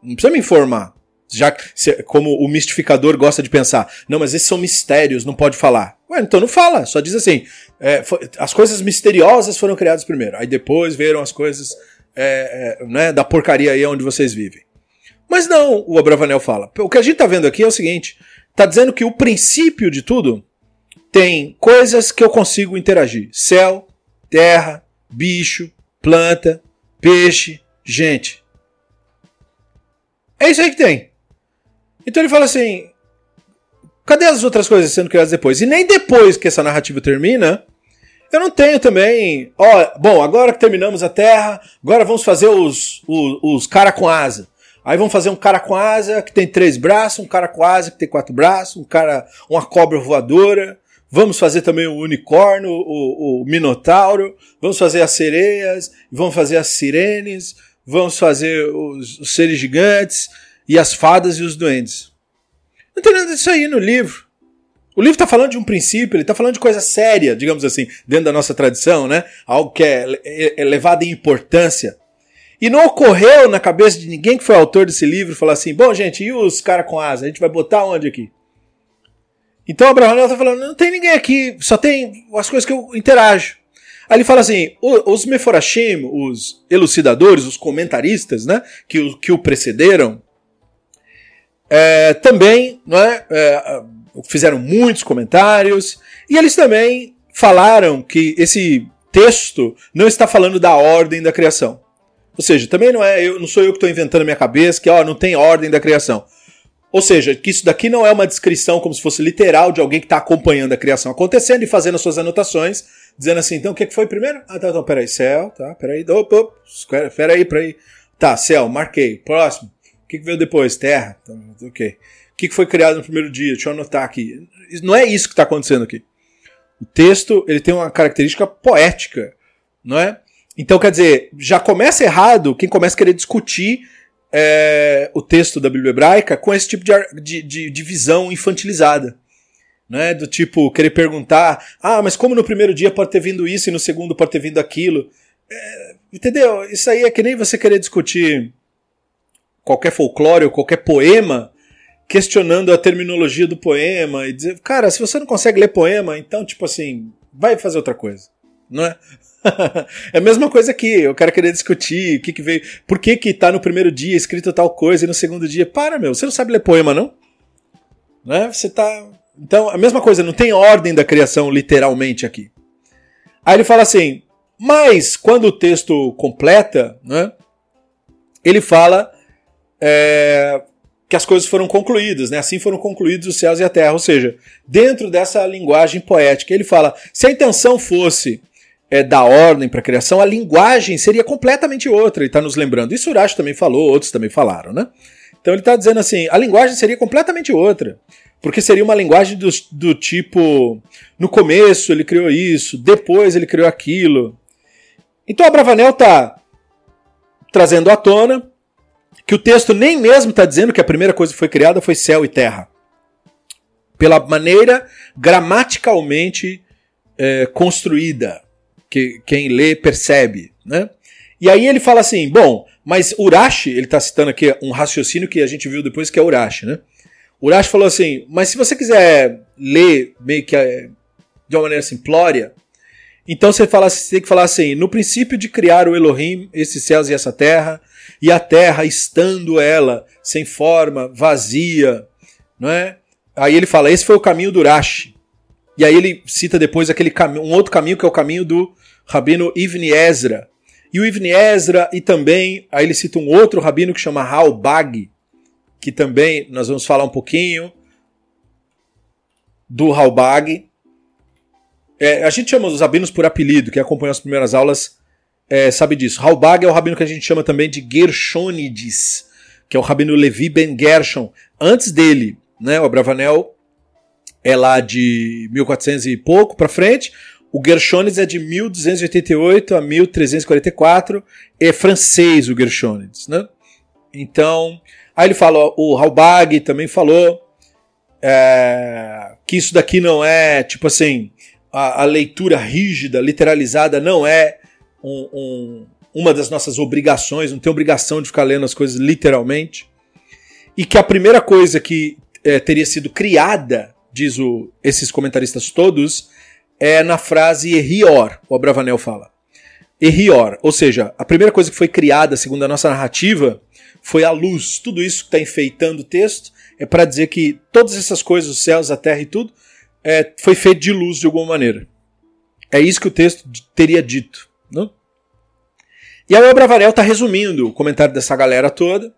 Não precisa me informar. Já como o mistificador gosta de pensar, não, mas esses são mistérios, não pode falar. Ué, então não fala, só diz assim: é, as coisas misteriosas foram criadas primeiro, aí depois viram as coisas é, é, né, da porcaria aí onde vocês vivem. Mas não, o Abravanel fala. O que a gente está vendo aqui é o seguinte: Tá dizendo que o princípio de tudo tem coisas que eu consigo interagir: céu, terra, bicho, planta, peixe, gente. É isso aí que tem. Então ele fala assim: cadê as outras coisas sendo criadas depois? E nem depois que essa narrativa termina, eu não tenho também. Ó, bom, agora que terminamos a Terra, agora vamos fazer os, os, os cara com asa. Aí vamos fazer um cara com asa que tem três braços, um cara com asa que tem quatro braços, um cara, uma cobra voadora. Vamos fazer também o unicórnio, o, o minotauro. Vamos fazer as sereias, vamos fazer as sirenes, vamos fazer os, os seres gigantes e as fadas e os duendes. Não tem nada disso aí no livro. O livro está falando de um princípio, ele está falando de coisa séria, digamos assim, dentro da nossa tradição, né? Algo que é, é levado em importância. E não ocorreu na cabeça de ninguém que foi autor desse livro falar assim: bom, gente, e os caras com asa? A gente vai botar onde aqui? Então Abraão está falando: não tem ninguém aqui, só tem as coisas que eu interajo. Aí ele fala assim: os Meforashim, os elucidadores, os comentaristas, né, que, o, que o precederam, é, também não é, é, fizeram muitos comentários e eles também falaram que esse texto não está falando da ordem da criação. Ou seja, também não é eu, não sou eu que estou inventando minha cabeça que ó, não tem ordem da criação. Ou seja, que isso daqui não é uma descrição como se fosse literal de alguém que está acompanhando a criação acontecendo e fazendo as suas anotações, dizendo assim, então o que foi primeiro? Ah, tá, então, peraí, céu, tá, peraí, op, op, peraí, peraí. Tá, céu, marquei. Próximo. O que, veio depois? Terra. Então, ok. O que foi criado no primeiro dia? Deixa eu anotar aqui. Não é isso que está acontecendo aqui. O texto ele tem uma característica poética, não é? Então, quer dizer, já começa errado quem começa a querer discutir é, o texto da Bíblia hebraica com esse tipo de, de, de, de visão infantilizada. Né? Do tipo, querer perguntar, ah, mas como no primeiro dia pode ter vindo isso e no segundo pode ter vindo aquilo? É, entendeu? Isso aí é que nem você querer discutir qualquer folclore ou qualquer poema questionando a terminologia do poema e dizer, cara, se você não consegue ler poema, então, tipo assim, vai fazer outra coisa, não é? (laughs) é a mesma coisa aqui, eu quero querer discutir o que, que veio, por que que tá no primeiro dia escrito tal coisa e no segundo dia, para meu, você não sabe ler poema não? Né? Você tá, então, a mesma coisa, não tem ordem da criação literalmente aqui. Aí ele fala assim, mas quando o texto completa, né, ele fala é, que as coisas foram concluídas, né? Assim foram concluídos os céus e a terra. Ou seja, dentro dessa linguagem poética, ele fala: se a intenção fosse é, dar ordem para a criação, a linguagem seria completamente outra. Ele está nos lembrando. Isso Urash também falou, outros também falaram, né? Então ele está dizendo assim: a linguagem seria completamente outra. Porque seria uma linguagem do, do tipo: no começo ele criou isso, depois ele criou aquilo. Então Abravanel está trazendo à tona que o texto nem mesmo está dizendo que a primeira coisa que foi criada foi céu e terra. Pela maneira gramaticalmente é, construída, que quem lê percebe. Né? E aí ele fala assim: bom, mas Urashi, ele está citando aqui um raciocínio que a gente viu depois que é Urashi, né? Urashi falou assim: mas se você quiser ler meio que é, de uma maneira simplória, então você, fala, você tem que falar assim: no princípio de criar o Elohim, esses céus e essa terra, e a terra estando ela sem forma, vazia, não é? Aí ele fala, esse foi o caminho do Rashi. E aí ele cita depois aquele um outro caminho que é o caminho do rabino Ivni Ezra. E o Ivni Ezra e também, aí ele cita um outro rabino que chama Halbag, que também nós vamos falar um pouquinho do Halbag. É, a gente chama os rabinos por apelido, que acompanhou as primeiras aulas é, sabe disso. Halbag é o rabino que a gente chama também de Gershonides, que é o rabino Levi Ben Gershon. Antes dele, né, o Abravanel é lá de 1400 e pouco para frente. O Gershonides é de 1288 a 1344. É francês o Gershonides, né? Então, aí ele fala, o Halbag também falou é, que isso daqui não é, tipo assim, a, a leitura rígida, literalizada, não é um, um, uma das nossas obrigações, não tem obrigação de ficar lendo as coisas literalmente. E que a primeira coisa que é, teria sido criada, diz o, esses comentaristas todos, é na frase Errior, o Abravanel fala. Errior, ou seja, a primeira coisa que foi criada, segundo a nossa narrativa, foi a luz. Tudo isso que está enfeitando o texto é para dizer que todas essas coisas, os céus, a terra e tudo, é, foi feito de luz de alguma maneira. É isso que o texto teria dito. Não? E aí o Abravanel está resumindo o comentário dessa galera toda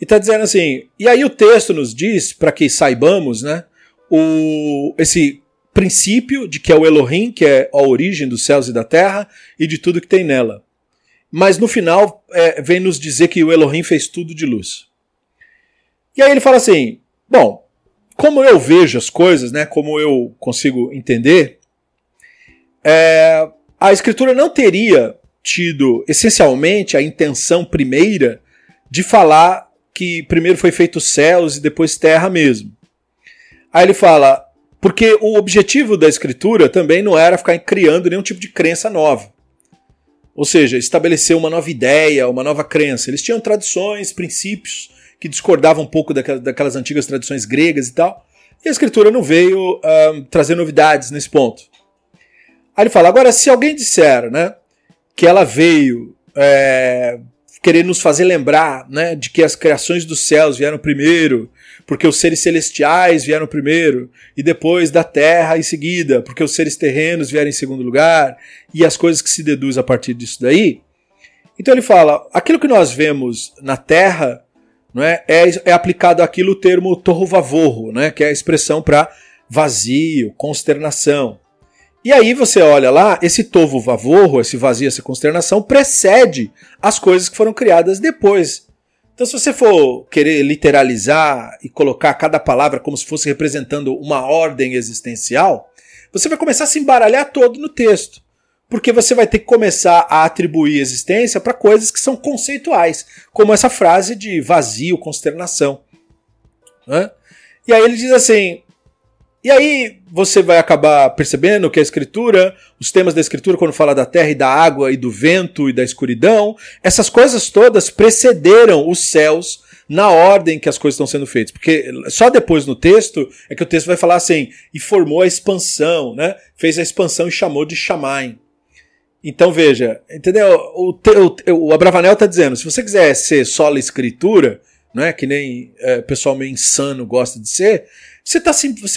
e está dizendo assim: e aí o texto nos diz, para que saibamos, né, o, esse princípio de que é o Elohim, que é a origem dos céus e da terra e de tudo que tem nela. Mas no final é, vem nos dizer que o Elohim fez tudo de luz. E aí ele fala assim: bom, como eu vejo as coisas, né, como eu consigo entender, é, a escritura não teria tido essencialmente a intenção primeira de falar que primeiro foi feito céus e depois terra mesmo. Aí ele fala, porque o objetivo da escritura também não era ficar criando nenhum tipo de crença nova. Ou seja, estabelecer uma nova ideia, uma nova crença. Eles tinham tradições, princípios que discordavam um pouco daquelas antigas tradições gregas e tal. E a escritura não veio uh, trazer novidades nesse ponto. Aí ele fala: agora, se alguém disser né, que ela veio é, querer nos fazer lembrar né, de que as criações dos céus vieram primeiro, porque os seres celestiais vieram primeiro, e depois da terra em seguida, porque os seres terrenos vieram em segundo lugar, e as coisas que se deduz a partir disso daí. Então ele fala: aquilo que nós vemos na terra não é, é, é aplicado aquilo o termo torro né, que é a expressão para vazio, consternação. E aí você olha lá, esse tovo vavorro, esse vazio, essa consternação, precede as coisas que foram criadas depois. Então, se você for querer literalizar e colocar cada palavra como se fosse representando uma ordem existencial, você vai começar a se embaralhar todo no texto. Porque você vai ter que começar a atribuir existência para coisas que são conceituais, como essa frase de vazio, consternação. Né? E aí ele diz assim: e aí você vai acabar percebendo que a escritura, os temas da escritura, quando fala da terra e da água e do vento e da escuridão, essas coisas todas precederam os céus na ordem que as coisas estão sendo feitas. Porque só depois no texto é que o texto vai falar assim, e formou a expansão, né? Fez a expansão e chamou de Shamaim. Então veja, entendeu? O, o, o Abravanel está dizendo, se você quiser ser só escritura, não é que nem é, pessoal meio insano gosta de ser, você está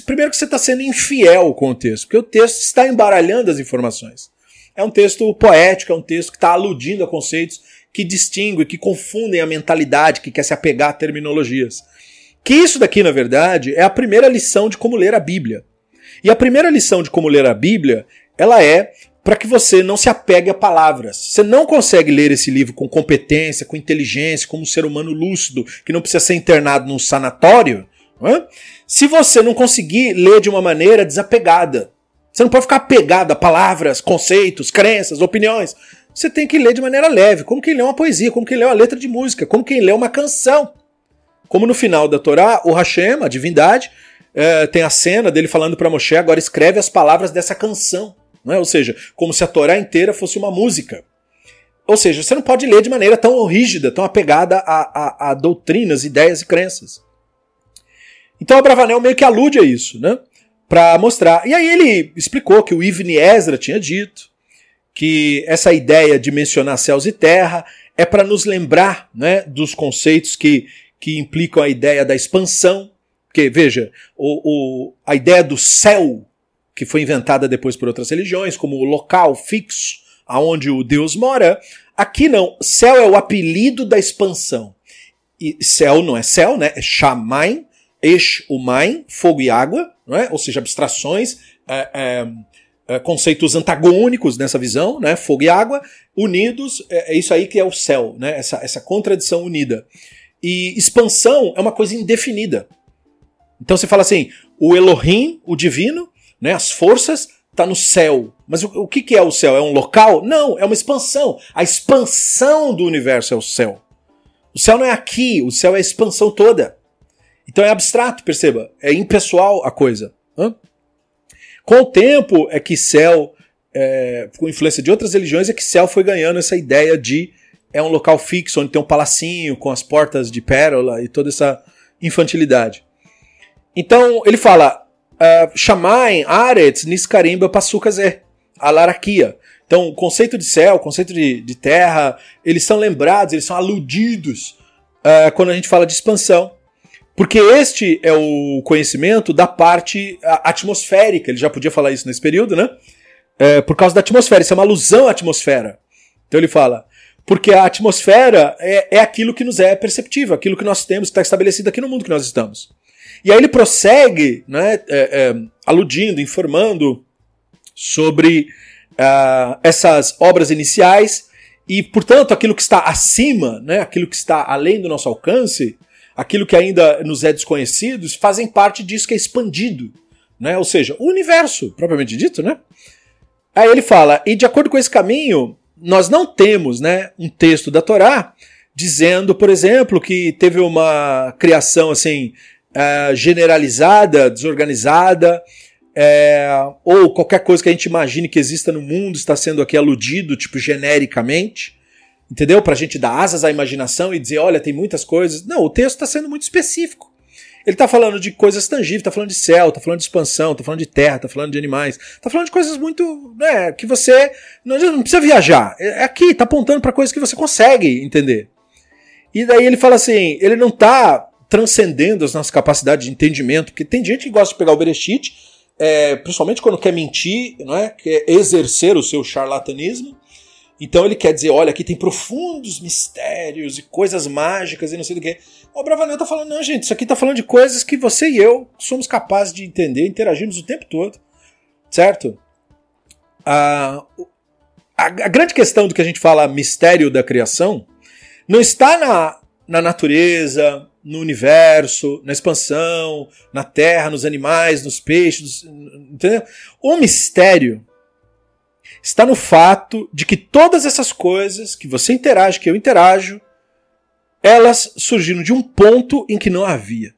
primeiro que você está sendo infiel com o texto, porque o texto está embaralhando as informações. É um texto poético, é um texto que está aludindo a conceitos que distinguem, que confundem a mentalidade, que quer se apegar a terminologias. Que isso daqui, na verdade, é a primeira lição de como ler a Bíblia. E a primeira lição de como ler a Bíblia, ela é para que você não se apegue a palavras. Você não consegue ler esse livro com competência, com inteligência, como um ser humano lúcido, que não precisa ser internado num sanatório, é? Se você não conseguir ler de uma maneira desapegada. Você não pode ficar apegado a palavras, conceitos, crenças, opiniões. Você tem que ler de maneira leve, como quem lê uma poesia, como quem lê uma letra de música, como quem lê uma canção. Como no final da Torá, o Hashem, a divindade, é, tem a cena dele falando para Moshe, agora escreve as palavras dessa canção. Não é? Ou seja, como se a Torá inteira fosse uma música. Ou seja, você não pode ler de maneira tão rígida, tão apegada a, a, a doutrinas, ideias e crenças. Então Abravanel meio que alude a isso, né? Para mostrar. E aí ele explicou que o Ibn Ezra tinha dito que essa ideia de mencionar céus e terra é para nos lembrar né, dos conceitos que, que implicam a ideia da expansão. Porque, veja, o, o, a ideia do céu que foi inventada depois por outras religiões, como o local fixo aonde o Deus mora. Aqui não, céu é o apelido da expansão. E céu não é céu, né? É Shamaim, Esh, Umaim, fogo e água, não é? ou seja, abstrações, é, é, é, conceitos antagônicos nessa visão, né? fogo e água, unidos, é, é, isso aí que é o céu, né? essa, essa contradição unida. E expansão é uma coisa indefinida. Então você fala assim, o Elohim, o divino, né, as forças, está no céu. Mas o, o que, que é o céu? É um local? Não, é uma expansão. A expansão do universo é o céu. O céu não é aqui, o céu é a expansão toda. Então é abstrato, perceba. É impessoal a coisa. Hã? Com o tempo é que céu, é, com influência de outras religiões, é que céu foi ganhando essa ideia de é um local fixo, onde tem um palacinho com as portas de pérola e toda essa infantilidade. Então ele fala, Shamaim, Aretz, Niskarimba, Passukazé, Alaraquia. Então, o conceito de céu, o conceito de, de terra, eles são lembrados, eles são aludidos uh, quando a gente fala de expansão. Porque este é o conhecimento da parte atmosférica, ele já podia falar isso nesse período, né? É, por causa da atmosfera, isso é uma alusão à atmosfera. Então ele fala, porque a atmosfera é, é aquilo que nos é perceptível, aquilo que nós temos, que está estabelecido aqui no mundo que nós estamos. E aí ele prossegue, né, é, é, aludindo, informando sobre uh, essas obras iniciais e, portanto, aquilo que está acima, né, aquilo que está além do nosso alcance, aquilo que ainda nos é desconhecido, fazem parte disso que é expandido. Né? Ou seja, o universo, propriamente dito, né? Aí ele fala, e de acordo com esse caminho, nós não temos né, um texto da Torá dizendo, por exemplo, que teve uma criação assim uh, generalizada, desorganizada, é, ou qualquer coisa que a gente imagine que exista no mundo está sendo aqui aludido, tipo, genericamente, entendeu? Para a gente dar asas à imaginação e dizer, olha, tem muitas coisas. Não, o texto está sendo muito específico. Ele está falando de coisas tangíveis, está falando de céu, está falando de expansão, está falando de terra, está falando de animais, está falando de coisas muito, né, que você não, não precisa viajar. É, é aqui, está apontando para coisas que você consegue entender. E daí ele fala assim, ele não está transcendendo as nossas capacidades de entendimento, porque tem gente que gosta de pegar o Bereshit, é, principalmente quando quer mentir, não é? quer exercer o seu charlatanismo. Então ele quer dizer, olha, aqui tem profundos mistérios e coisas mágicas e não sei do que. O Bravanel tá falando, não, gente, isso aqui tá falando de coisas que você e eu somos capazes de entender, interagimos o tempo todo, certo? A, a, a grande questão do que a gente fala mistério da criação não está na, na natureza, no universo, na expansão, na terra, nos animais, nos peixes, entendeu? O mistério está no fato de que todas essas coisas que você interage, que eu interajo, elas surgiram de um ponto em que não havia.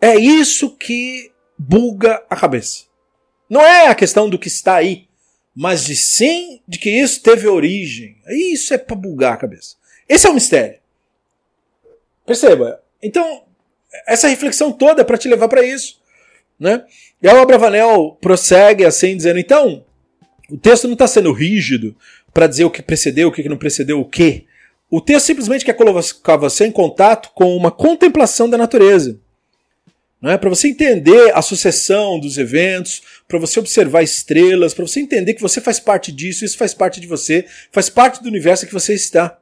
É isso que buga a cabeça. Não é a questão do que está aí, mas de sim de que isso teve origem. Isso é para bugar a cabeça. Esse é o mistério. Perceba, então, essa reflexão toda é para te levar para isso. Né? E aí o Abravanel prossegue assim, dizendo: então, o texto não está sendo rígido para dizer o que precedeu, o que não precedeu, o que. O texto simplesmente quer colocar você em contato com uma contemplação da natureza. Não é? Para você entender a sucessão dos eventos, para você observar estrelas, para você entender que você faz parte disso, isso faz parte de você, faz parte do universo que você está.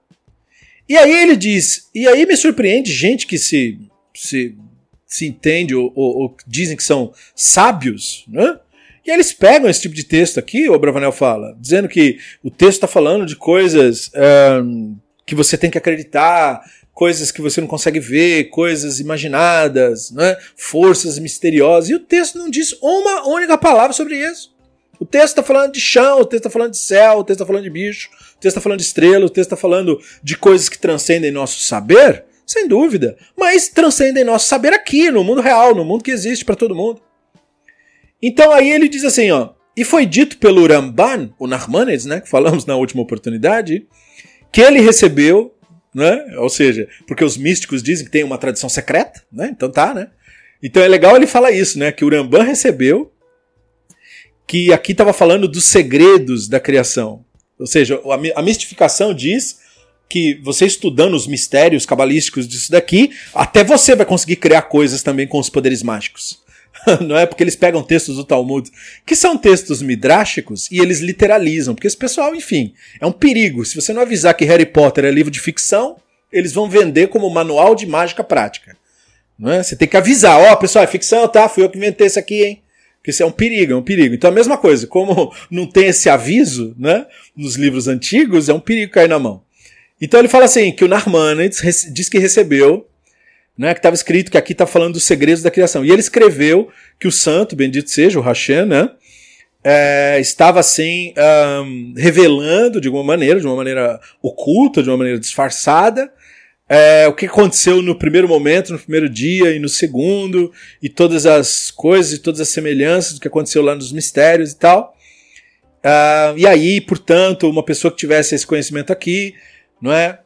E aí ele diz, e aí me surpreende gente que se, se, se entende ou, ou, ou dizem que são sábios, né? E eles pegam esse tipo de texto aqui, o Bravanel fala, dizendo que o texto está falando de coisas um, que você tem que acreditar, coisas que você não consegue ver, coisas imaginadas, né? forças misteriosas. E o texto não diz uma única palavra sobre isso. O texto está falando de chão, o texto está falando de céu, o texto está falando de bicho, texto está falando de estrela, o texto está falando de coisas que transcendem nosso saber, sem dúvida, mas transcendem nosso saber aqui, no mundo real, no mundo que existe para todo mundo. Então aí ele diz assim, ó, e foi dito pelo Ramban, o Narmanides, né, que falamos na última oportunidade, que ele recebeu, né, ou seja, porque os místicos dizem que tem uma tradição secreta, né, então tá, né, então é legal ele falar isso, né, que o Ramban recebeu, que aqui estava falando dos segredos da criação. Ou seja, a mistificação diz que você estudando os mistérios cabalísticos disso daqui, até você vai conseguir criar coisas também com os poderes mágicos. (laughs) Não é porque eles pegam textos do Talmud, que são textos midráshicos, e eles literalizam, porque esse pessoal, enfim, é um perigo. Se você não avisar que Harry Potter é livro de ficção, eles vão vender como manual de mágica prática. Não é? Você tem que avisar, ó, oh, pessoal, é ficção, tá? Fui eu que inventei isso aqui, hein? Porque isso é um perigo, é um perigo. Então a mesma coisa, como (laughs) não tem esse aviso, né, nos livros antigos, é um perigo cair na mão. Então ele fala assim, que o Narmanides diz que recebeu, né, que estava escrito que aqui está falando dos segredos da criação. E ele escreveu que o santo, bendito seja, o Hashem, né, é, estava assim, um, revelando de alguma maneira, de uma maneira oculta, de uma maneira disfarçada, é, o que aconteceu no primeiro momento, no primeiro dia e no segundo, e todas as coisas e todas as semelhanças do que aconteceu lá nos mistérios e tal. Uh, e aí, portanto, uma pessoa que tivesse esse conhecimento aqui, não é,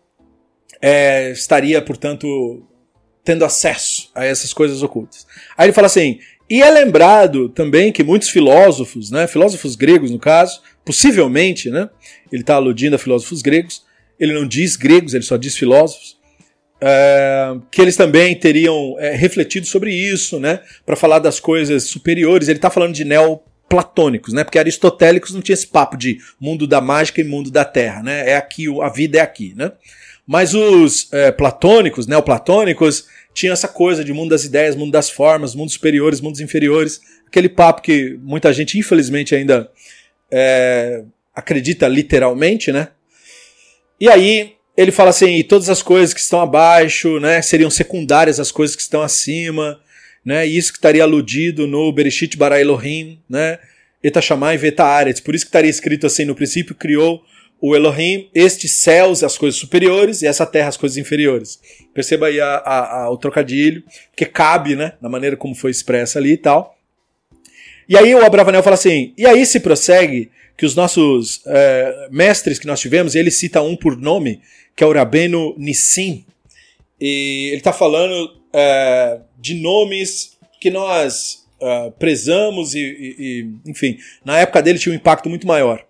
é, estaria, portanto, tendo acesso a essas coisas ocultas. Aí ele fala assim, e é lembrado também que muitos filósofos, né, filósofos gregos no caso, possivelmente, né, ele está aludindo a filósofos gregos, ele não diz gregos, ele só diz filósofos, é, que eles também teriam é, refletido sobre isso, né? Para falar das coisas superiores. Ele está falando de neoplatônicos, né? Porque aristotélicos não tinha esse papo de mundo da mágica e mundo da terra, né? É aqui, a vida é aqui, né? Mas os é, platônicos, neoplatônicos, tinham essa coisa de mundo das ideias, mundo das formas, mundos superiores, mundos inferiores. Aquele papo que muita gente, infelizmente, ainda é, acredita literalmente, né? E aí ele fala assim, todas as coisas que estão abaixo, né, seriam secundárias às coisas que estão acima, né? E isso que estaria aludido no Bereshit bara Elohim, né? Eta Shammai Veta Aretz. Por isso que estaria escrito assim, no princípio criou o Elohim, estes céus, as coisas superiores, e essa terra, as coisas inferiores. Perceba aí a, a, a, o trocadilho, que cabe, né, na maneira como foi expressa ali e tal. E aí o Abravanel fala assim, e aí se prossegue que os nossos é, mestres que nós tivemos, ele cita um por nome, que é o Rabeno Nissim, e ele está falando é, de nomes que nós é, prezamos e, e, e, enfim, na época dele tinha um impacto muito maior.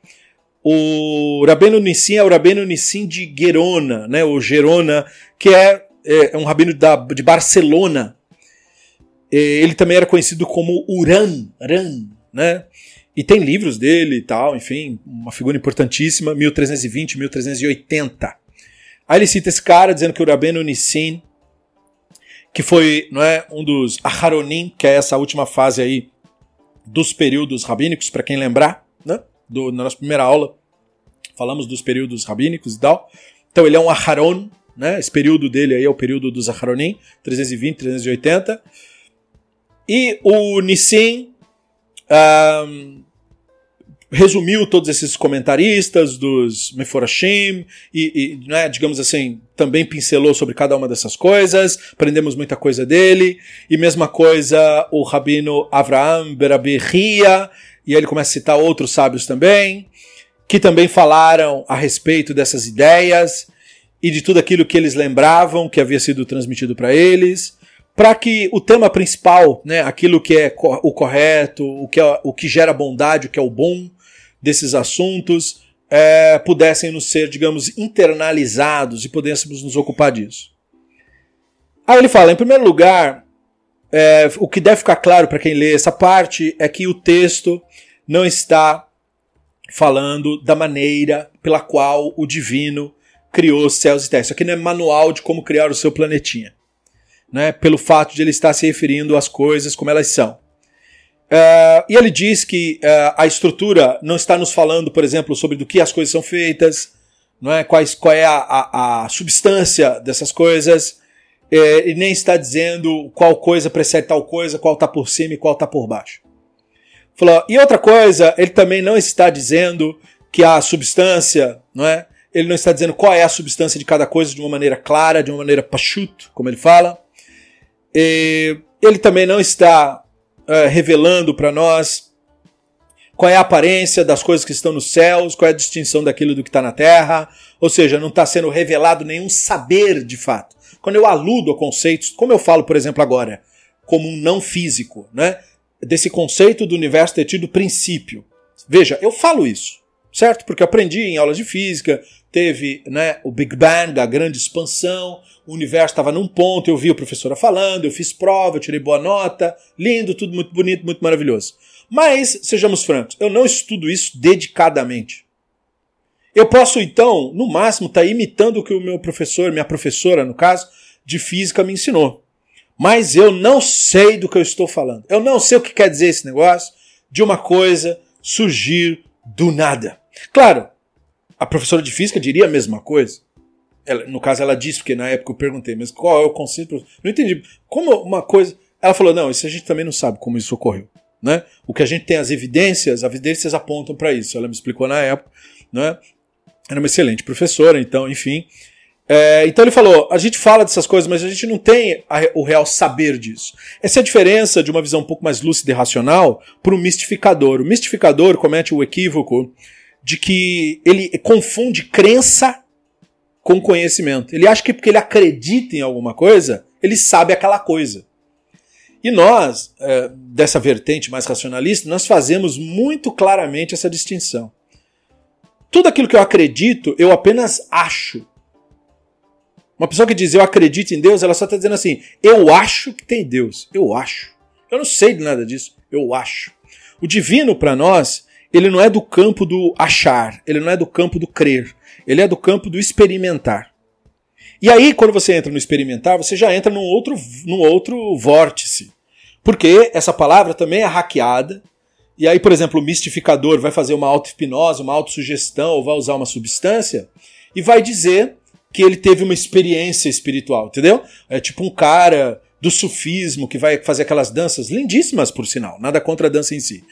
O Rabino Nissim é o Rabino Nissim de Gerona, né, o Gerona, que é, é, é um rabino da, de Barcelona. Ele também era conhecido como Uran, Ran, né? E tem livros dele e tal, enfim, uma figura importantíssima, 1320, 1380. Aí ele cita esse cara dizendo que o Rabino Nissim, que foi não é, um dos Aharonim, que é essa última fase aí dos períodos rabínicos, para quem lembrar, né? Do, na nossa primeira aula, falamos dos períodos rabínicos e tal. Então ele é um Aharon, né? Esse período dele aí é o período dos Aharonim, 320, 380. E o Nissim um, resumiu todos esses comentaristas dos Meforashim e, e né, digamos assim, também pincelou sobre cada uma dessas coisas, aprendemos muita coisa dele, e mesma coisa o Rabino Avraham Berabirria, e ele começa a citar outros sábios também, que também falaram a respeito dessas ideias e de tudo aquilo que eles lembravam que havia sido transmitido para eles, para que o tema principal, né, aquilo que é o correto, o que, é, o que gera bondade, o que é o bom desses assuntos, é, pudessem nos ser, digamos, internalizados e pudéssemos nos ocupar disso. Aí ele fala, em primeiro lugar, é, o que deve ficar claro para quem lê essa parte é que o texto não está falando da maneira pela qual o divino criou os céus e terra. Isso aqui não é manual de como criar o seu planetinha. Né? Pelo fato de ele estar se referindo às coisas como elas são. Uh, e ele diz que uh, a estrutura não está nos falando, por exemplo, sobre do que as coisas são feitas, não é? Quais, qual é a, a, a substância dessas coisas, é, e nem está dizendo qual coisa precede tal coisa, qual está por cima e qual está por baixo. Falou, e outra coisa, ele também não está dizendo que a substância, não é? Ele não está dizendo qual é a substância de cada coisa de uma maneira clara, de uma maneira pachut, como ele fala. E ele também não está uh, revelando para nós qual é a aparência das coisas que estão nos céus, qual é a distinção daquilo do que está na terra. Ou seja, não está sendo revelado nenhum saber de fato. Quando eu aludo a conceitos, como eu falo, por exemplo, agora, como um não físico, né? desse conceito do universo ter tido princípio. Veja, eu falo isso, certo? Porque aprendi em aulas de física, teve né, o Big Bang, a grande expansão, o universo estava num ponto, eu vi a professora falando, eu fiz prova, eu tirei boa nota, lindo, tudo muito bonito, muito maravilhoso. Mas, sejamos francos, eu não estudo isso dedicadamente. Eu posso, então, no máximo, estar tá imitando o que o meu professor, minha professora, no caso, de física me ensinou. Mas eu não sei do que eu estou falando. Eu não sei o que quer dizer esse negócio de uma coisa surgir do nada. Claro, a professora de física diria a mesma coisa. Ela, no caso, ela disse, porque na época eu perguntei, mas qual é o conceito? Não entendi. Como uma coisa. Ela falou: não, isso a gente também não sabe como isso ocorreu. Né? O que a gente tem as evidências, as evidências apontam para isso. Ela me explicou na época. Né? Era uma excelente professora, então, enfim. É, então ele falou: a gente fala dessas coisas, mas a gente não tem a, o real saber disso. Essa é a diferença de uma visão um pouco mais lúcida e racional para o mistificador. O mistificador comete o equívoco de que ele confunde crença com conhecimento. Ele acha que porque ele acredita em alguma coisa, ele sabe aquela coisa. E nós, é, dessa vertente mais racionalista, nós fazemos muito claramente essa distinção. Tudo aquilo que eu acredito, eu apenas acho Uma pessoa que diz eu acredito em Deus, ela só está dizendo assim: eu acho que tem Deus. Eu acho. Eu não sei de nada disso. Eu acho. O divino para nós, ele não é do campo do achar, ele não é do campo do crer, ele é do campo do experimentar. E aí, quando você entra no experimentar, você já entra num outro, num outro vórtice. Porque essa palavra também é hackeada. E aí, por exemplo, o mistificador vai fazer uma auto-hipnose, uma autossugestão, ou vai usar uma substância, e vai dizer que ele teve uma experiência espiritual, entendeu? É tipo um cara do sufismo que vai fazer aquelas danças lindíssimas, por sinal, nada contra a dança em si.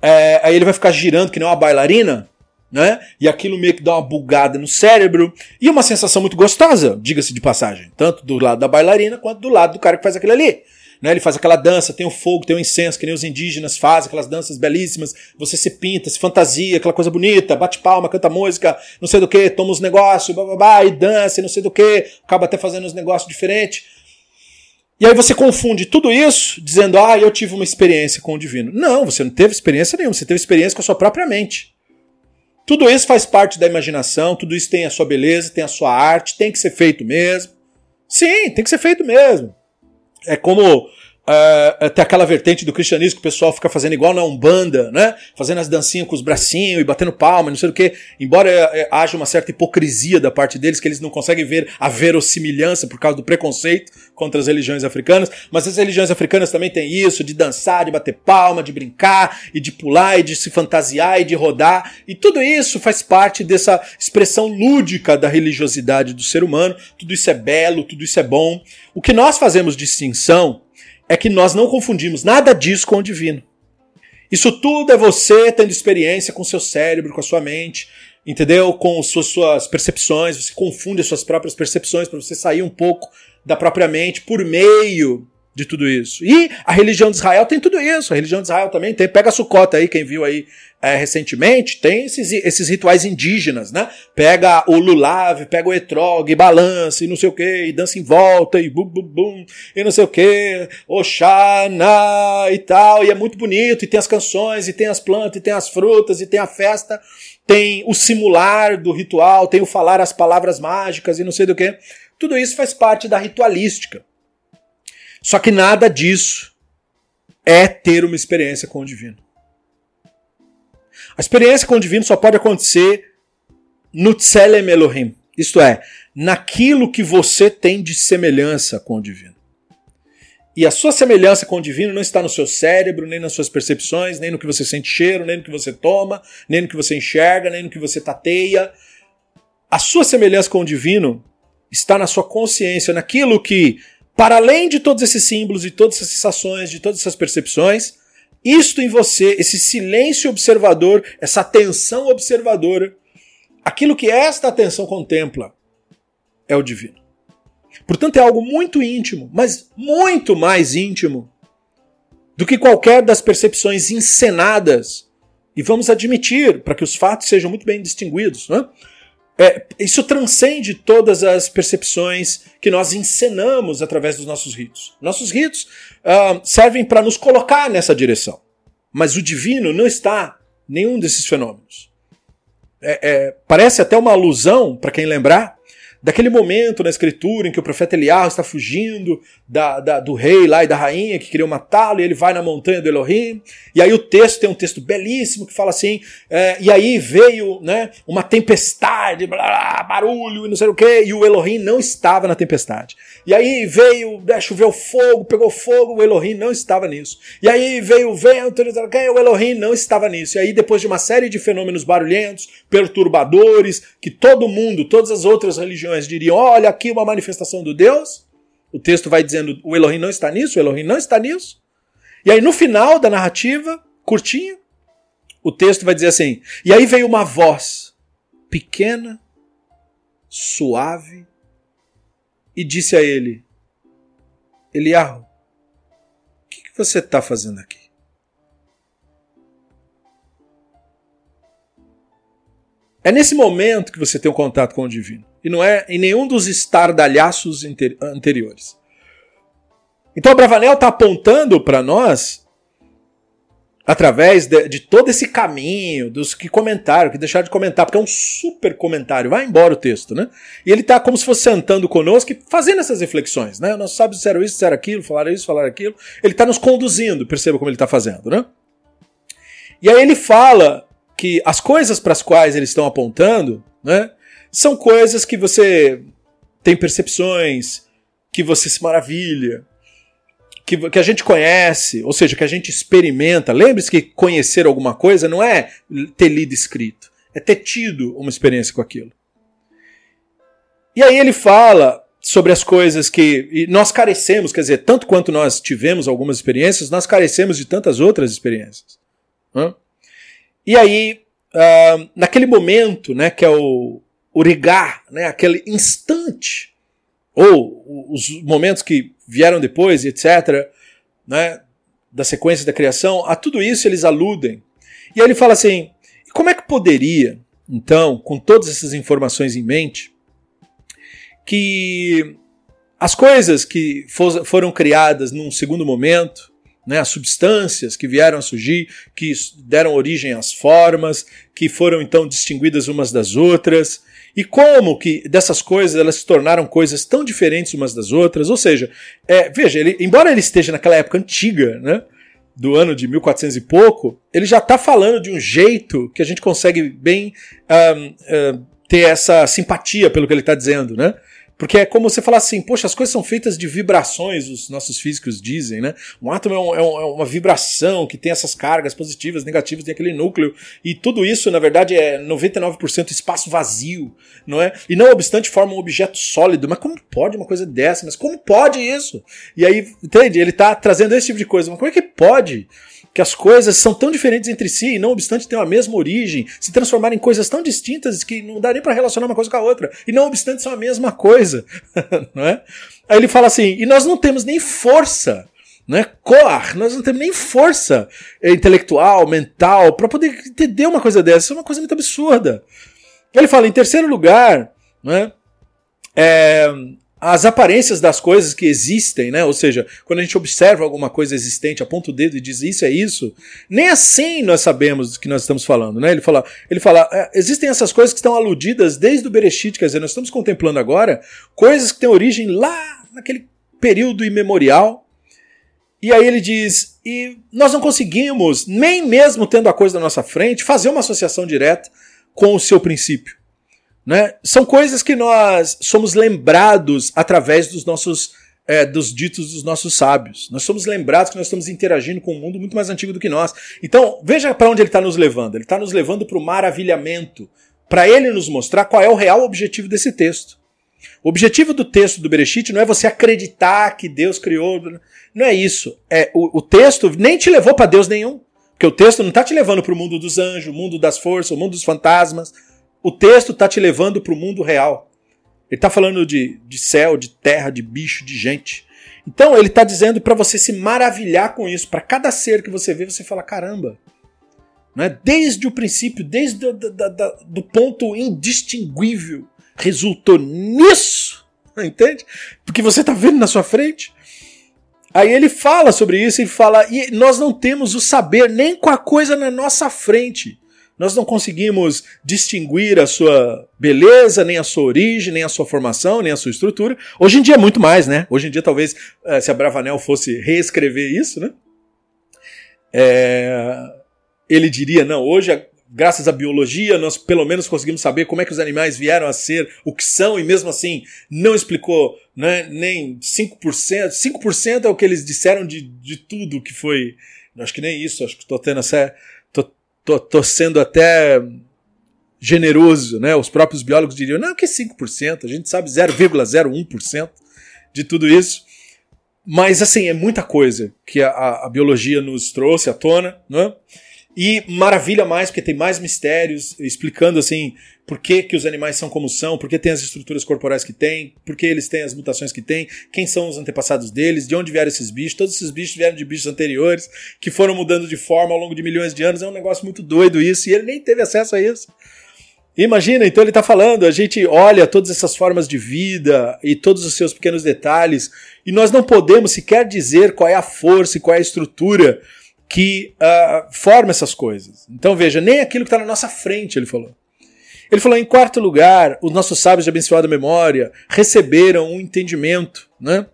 É, aí ele vai ficar girando que nem uma bailarina, né? E aquilo meio que dá uma bugada no cérebro e uma sensação muito gostosa, diga-se de passagem, tanto do lado da bailarina quanto do lado do cara que faz aquilo ali. Né, ele faz aquela dança, tem o fogo, tem o incenso, que nem os indígenas fazem, aquelas danças belíssimas. Você se pinta, se fantasia, aquela coisa bonita, bate palma, canta música, não sei do que, toma os negócios, babá, e dança, e não sei do que, acaba até fazendo uns negócios diferentes. E aí você confunde tudo isso dizendo, ah, eu tive uma experiência com o divino. Não, você não teve experiência nenhuma, você teve experiência com a sua própria mente. Tudo isso faz parte da imaginação, tudo isso tem a sua beleza, tem a sua arte, tem que ser feito mesmo. Sim, tem que ser feito mesmo. É como Uh, tem aquela vertente do cristianismo que o pessoal fica fazendo igual na Umbanda, né? Fazendo as dancinhas com os bracinhos e batendo palma, não sei o quê. Embora uh, haja uma certa hipocrisia da parte deles, que eles não conseguem ver a verossimilhança por causa do preconceito contra as religiões africanas, mas as religiões africanas também têm isso, de dançar, de bater palma, de brincar, e de pular, e de se fantasiar, e de rodar. E tudo isso faz parte dessa expressão lúdica da religiosidade do ser humano. Tudo isso é belo, tudo isso é bom. O que nós fazemos distinção é que nós não confundimos nada disso com o divino. Isso tudo é você tendo experiência com seu cérebro, com a sua mente, entendeu? Com suas, suas percepções, você confunde as suas próprias percepções para você sair um pouco da própria mente por meio de tudo isso. E a religião de Israel tem tudo isso. A religião de Israel também tem. Pega a sucota aí, quem viu aí é, recentemente, tem esses, esses rituais indígenas, né? Pega o lulav, pega o etrog, balança e não sei o que, e dança em volta, e bum, bum, bum, e não sei o que, Oxana e tal, e é muito bonito, e tem as canções, e tem as plantas, e tem as frutas, e tem a festa, tem o simular do ritual, tem o falar as palavras mágicas e não sei do que. Tudo isso faz parte da ritualística. Só que nada disso é ter uma experiência com o divino. A experiência com o divino só pode acontecer no Tselem Elohim, isto é, naquilo que você tem de semelhança com o divino. E a sua semelhança com o divino não está no seu cérebro, nem nas suas percepções, nem no que você sente cheiro, nem no que você toma, nem no que você enxerga, nem no que você tateia. A sua semelhança com o divino está na sua consciência, naquilo que, para além de todos esses símbolos, de todas essas sensações, de todas essas percepções, isto em você, esse silêncio observador, essa atenção observadora, aquilo que esta atenção contempla é o divino. Portanto, é algo muito íntimo, mas muito mais íntimo do que qualquer das percepções encenadas. E vamos admitir, para que os fatos sejam muito bem distinguidos, não é? Isso transcende todas as percepções que nós encenamos através dos nossos ritos. Nossos ritos uh, servem para nos colocar nessa direção. Mas o divino não está nenhum desses fenômenos. É, é, parece até uma alusão, para quem lembrar, daquele momento na escritura em que o profeta Eliarro está fugindo da, da, do rei lá e da rainha que queriam matá-lo, e ele vai na montanha do Elohim, e aí o texto tem um texto belíssimo que fala assim, é, e aí veio né, uma tempestade, blá, blá, barulho e não sei o que, e o Elohim não estava na tempestade. E aí veio, né, choveu fogo, pegou fogo, o Elohim não estava nisso. E aí veio o vento, o Elohim não estava nisso. E aí depois de uma série de fenômenos barulhentos, perturbadores, que todo mundo, todas as outras religiões diriam, olha aqui uma manifestação do Deus, o texto vai dizendo, o Elohim não está nisso, o Elohim não está nisso. E aí no final da narrativa, curtinho, o texto vai dizer assim, e aí veio uma voz pequena, suave, e disse a ele: Eliarro, o que, que você está fazendo aqui? É nesse momento que você tem um contato com o divino. E não é em nenhum dos estardalhaços anteriores. Então, Bravanel está apontando para nós através de, de, todo esse caminho, dos que comentaram, que deixaram de comentar, porque é um super comentário, vai embora o texto, né? E ele está como se fosse sentando conosco e fazendo essas reflexões, né? Nós sábios disseram isso, disseram aquilo, falaram isso, falaram aquilo. Ele está nos conduzindo, perceba como ele está fazendo, né? E aí ele fala que as coisas para as quais eles estão apontando, né? São coisas que você tem percepções, que você se maravilha, que, que a gente conhece, ou seja, que a gente experimenta. Lembre-se que conhecer alguma coisa não é ter lido escrito, é ter tido uma experiência com aquilo. E aí ele fala sobre as coisas que nós carecemos, quer dizer, tanto quanto nós tivemos algumas experiências, nós carecemos de tantas outras experiências. E aí, uh, naquele momento, né, que é o, o rigar, né, aquele instante, ou os momentos que vieram depois, etc., né, da sequência da criação, a tudo isso eles aludem. E aí ele fala assim: como é que poderia, então, com todas essas informações em mente, que as coisas que foram criadas num segundo momento, né, as substâncias que vieram a surgir, que deram origem às formas, que foram então distinguidas umas das outras, e como que dessas coisas elas se tornaram coisas tão diferentes umas das outras? Ou seja, é, veja, ele, embora ele esteja naquela época antiga, né? Do ano de 1400 e pouco, ele já está falando de um jeito que a gente consegue bem ter essa simpatia pelo que ele está dizendo, né? Porque é como você falar assim, poxa, as coisas são feitas de vibrações, os nossos físicos dizem, né? Um átomo é, um, é, um, é, uma vibração que tem essas cargas positivas, negativas, tem aquele núcleo. E tudo isso, na verdade, é 99% espaço vazio, não é? E não obstante, forma um objeto sólido. Mas como pode uma coisa dessa? Mas como pode isso? E aí, entende? Ele está trazendo esse tipo de coisa. Mas como é que pode? Que as coisas são tão diferentes entre si e não obstante ter a mesma origem, se transformarem em coisas tão distintas que não dá nem para relacionar uma coisa com a outra, e não obstante são a mesma coisa, (laughs) não é? Aí ele fala assim: "E nós não temos nem força né? Cor, nós não temos nem força intelectual, mental, para poder entender uma coisa dessa. Isso é uma coisa muito absurda. Ele fala, em terceiro lugar, né? É, as aparências das coisas que existem, né? Ou seja, quando a gente observa alguma coisa existente, aponta o dedo e diz isso é isso, nem assim nós sabemos do que nós estamos falando, né? Ele fala, ele fala, é, existem essas coisas que estão aludidas desde o Bereshit, quer dizer, nós estamos contemplando agora coisas que têm origem lá naquele período imemorial. E aí ele diz, e nós não conseguimos, nem mesmo tendo a coisa na nossa frente, fazer uma associação direta com o seu princípio. Né? São coisas que nós somos lembrados através dos nossos é, dos ditos dos nossos sábios. Nós somos lembrados que nós estamos interagindo com um mundo muito mais antigo do que nós. Então, veja para onde ele está nos levando. Ele está nos levando para o maravilhamento, para ele nos mostrar qual é o real objetivo desse texto. O objetivo do texto do Bereshit não é você acreditar que Deus criou. Não é isso. É o, o texto nem te levou para Deus nenhum. Porque o texto não está te levando para o mundo dos anjos, o mundo das forças, o mundo dos fantasmas. O texto está te levando para o mundo real. Ele está falando de, de céu, de terra, de bicho, de gente. Então ele está dizendo para você se maravilhar com isso. Para cada ser que você vê, você fala: caramba. Né? Desde o princípio, desde o do, do, do ponto indistinguível, resultou nisso. (laughs) Entende? Porque você está vendo na sua frente. Aí ele fala sobre isso, ele fala, e nós não temos o saber nem com a coisa na nossa frente. Nós não conseguimos distinguir a sua beleza, nem a sua origem, nem a sua formação, nem a sua estrutura. Hoje em dia é muito mais, né? Hoje em dia, talvez, eh, se a Bravanel fosse reescrever isso, né? É... Ele diria, não, hoje, graças à biologia, nós pelo menos conseguimos saber como é que os animais vieram a ser o que são, e mesmo assim não explicou né, nem 5%. 5% é o que eles disseram de, de tudo que foi. Acho que nem isso, acho que estou tendo essa tô, tô sendo até generoso, né? Os próprios biólogos diriam, não, que 5%, a gente sabe 0,01% de tudo isso. Mas, assim, é muita coisa que a, a, biologia nos trouxe à tona, né? E maravilha mais, porque tem mais mistérios, explicando, assim, por que, que os animais são como são, por que tem as estruturas corporais que têm, por que eles têm as mutações que têm, quem são os antepassados deles, de onde vieram esses bichos. Todos esses bichos vieram de bichos anteriores, que foram mudando de forma ao longo de milhões de anos. É um negócio muito doido isso, e ele nem teve acesso a isso. Imagina, então ele está falando, a gente olha todas essas formas de vida e todos os seus pequenos detalhes, e nós não podemos sequer dizer qual é a força e qual é a estrutura que uh, forma essas coisas. Então veja, nem aquilo que está na nossa frente, ele falou. Ele falou, em quarto lugar, os nossos sábios de abençoada memória receberam um entendimento, né?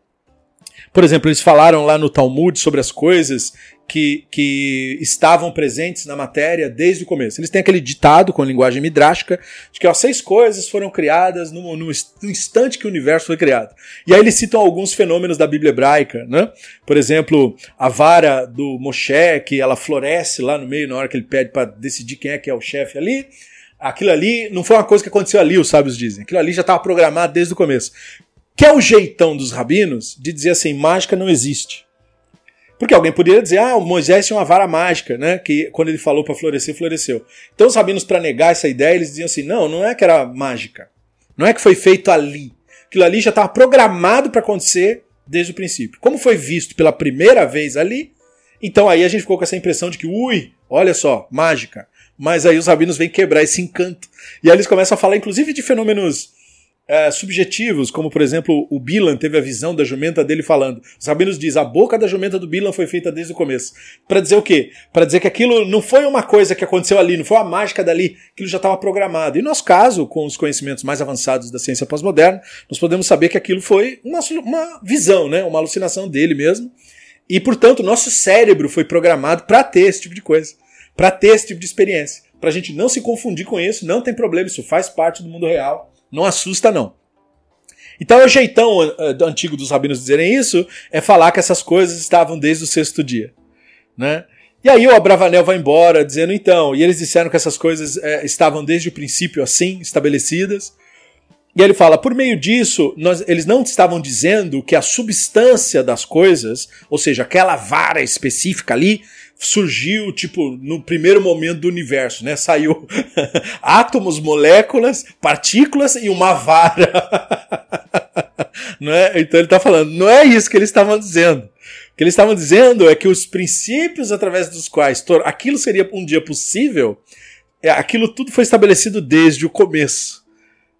Por exemplo, eles falaram lá no Talmud sobre as coisas que, que estavam presentes na matéria desde o começo. Eles têm aquele ditado com linguagem midrástica de que ó, seis coisas foram criadas no, no, instante que o universo foi criado. E aí eles citam alguns fenômenos da Bíblia hebraica, né? Por exemplo, a vara do Moshe, que ela floresce lá no meio na hora que ele pede para decidir quem é que é o chefe ali. Aquilo ali não foi uma coisa que aconteceu ali, os sábios dizem. Aquilo ali já estava programado desde o começo. Que é o jeitão dos rabinos de dizer assim, mágica não existe. Porque alguém poderia dizer, ah, o Moisés tinha uma vara mágica, né? Que quando ele falou para florescer, floresceu. Então os rabinos, para negar essa ideia, eles diziam assim: não, não é que era mágica. Não é que foi feito ali. Aquilo ali já estava programado para acontecer desde o princípio. Como foi visto pela primeira vez ali, então aí a gente ficou com essa impressão de que, ui, olha só, mágica. Mas aí os rabinos vêm quebrar esse encanto. E aí eles começam a falar, inclusive, de fenômenos é, subjetivos, como por exemplo o Bilan teve a visão da jumenta dele falando. Os rabinos diz a boca da jumenta do Bilan foi feita desde o começo. Para dizer o quê? Para dizer que aquilo não foi uma coisa que aconteceu ali, não foi uma mágica dali, aquilo já estava programado. E no nosso caso, com os conhecimentos mais avançados da ciência pós-moderna, nós podemos saber que aquilo foi uma, uma visão, né? uma alucinação dele mesmo. E, portanto, nosso cérebro foi programado para ter esse tipo de coisa, para ter esse tipo de experiência. Para a gente não se confundir com isso, não tem problema, isso faz parte do mundo real não assusta, não. Então, o jeitão uh, antigo dos rabinos dizerem isso é falar que essas coisas estavam desde o sexto dia. Né? E aí o Abravanel vai embora dizendo então, e eles disseram que essas coisas é, estavam desde o princípio assim, estabelecidas. E ele fala, por meio disso, nós, eles não estavam dizendo que a substância das coisas, ou seja, aquela vara específica ali, surgiu, tipo, no primeiro momento do universo, né? Saiu (laughs) átomos, moléculas, partículas e uma vara. (laughs) não é? Então ele está falando, não é isso que eles estavam dizendo. O que eles estavam dizendo é que os princípios através dos quais aquilo seria um dia possível, é, aquilo tudo foi estabelecido desde o começo.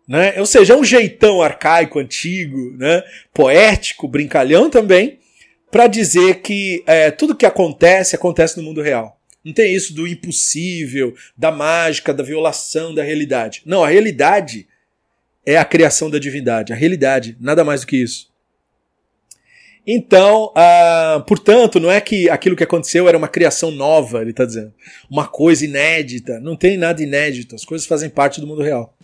Né? Ou seja, é um jeitão arcaico, antigo, né? poético, brincalhão também, para dizer que é, tudo que acontece, acontece no mundo real. Não tem isso do impossível, da mágica, da violação da realidade. Não, a realidade é a criação da divindade. A realidade, nada mais do que isso. Então, ah, portanto, não é que aquilo que aconteceu era uma criação nova, ele está dizendo. Uma coisa inédita. Não tem nada inédito. As coisas fazem parte do mundo real.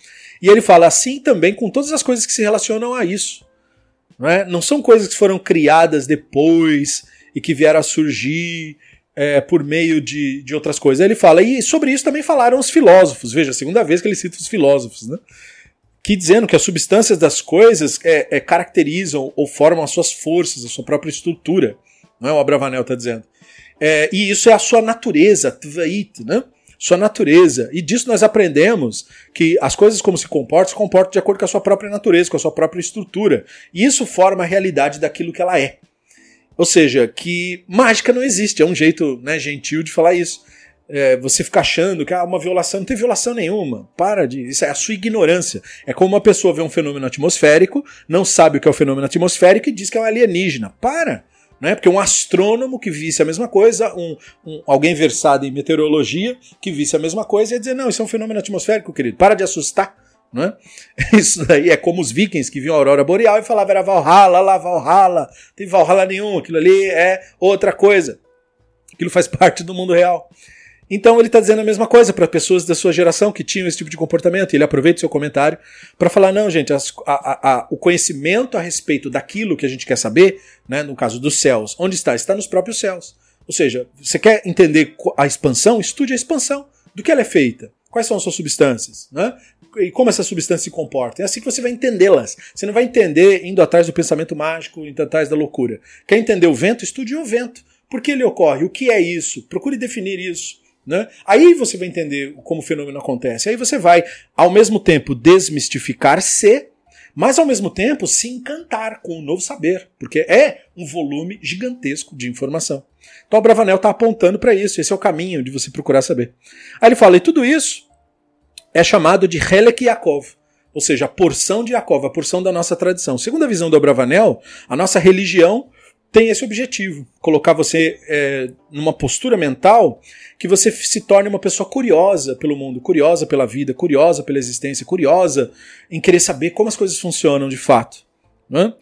E ele fala assim também com todas as coisas que se relacionam a isso. Não, é? não são coisas que foram criadas depois e que vieram a surgir é, por meio de, de outras coisas. Ele fala, e sobre isso também falaram os filósofos. Veja, a segunda vez que ele cita os filósofos, né? que dizendo que as substâncias das coisas é, é, caracterizam ou formam as suas forças, a sua própria estrutura. Não é o Abravanel está dizendo. É, e isso é a sua natureza, tvait, né? Sua natureza. E disso nós aprendemos que as coisas como se comportam, se comportam de acordo com a sua própria natureza, com a sua própria estrutura. E isso forma a realidade daquilo que ela é. Ou seja, que mágica não existe, é um jeito né, gentil de falar isso. É, você fica achando que ah, uma violação não tem violação nenhuma. Para de. Isso é a sua ignorância. É como uma pessoa vê um fenômeno atmosférico, não sabe o que é o fenômeno atmosférico e diz que é um alienígena. Para! Né? Porque um astrônomo que visse a mesma coisa, um, um, alguém versado em meteorologia que visse a mesma coisa ia dizer: não, isso é um fenômeno atmosférico, querido, para de assustar. Né? (laughs) Isso daí é como os vikings que viam a aurora boreal e falavam era Valhalla, lá Valhalla, não tem Valhalla nenhum, aquilo ali é outra coisa. Aquilo faz (laughs) parte do mundo real. Então ele está dizendo a mesma coisa para pessoas da sua geração que tinham esse tipo de comportamento. E ele aproveita o seu comentário para falar: não, gente, as, a, a, o conhecimento a respeito daquilo que a gente quer saber, né, no caso dos céus, onde está? Está nos próprios céus. Ou seja, você quer entender a expansão? Estude a expansão. Do que ela é feita? Quais são as suas substâncias? Né? E como essas substâncias se comportam? É assim que você vai entendê-las. Você não vai entender indo atrás do pensamento mágico, indo atrás da loucura. Quer entender o vento? Estude o vento. Por que ele ocorre? O que é isso? Procure definir isso. Né? Aí você vai entender como o fenômeno acontece. Aí você vai, ao mesmo tempo, desmistificar-se, mas ao mesmo tempo se encantar com o novo saber, porque é um volume gigantesco de informação. Então o Bravanel está apontando para isso, esse é o caminho de você procurar saber. Aí ele fala, e tudo isso é chamado de Helek Yaakov, ou seja, a porção de Yaakov, a porção da nossa tradição. Segundo a visão do Bravanel, a nossa religião tem esse objetivo: colocar você é, numa postura mental que você se torne uma pessoa curiosa pelo mundo, curiosa pela vida, curiosa pela existência, curiosa em querer saber como as coisas funcionam de fato. Né?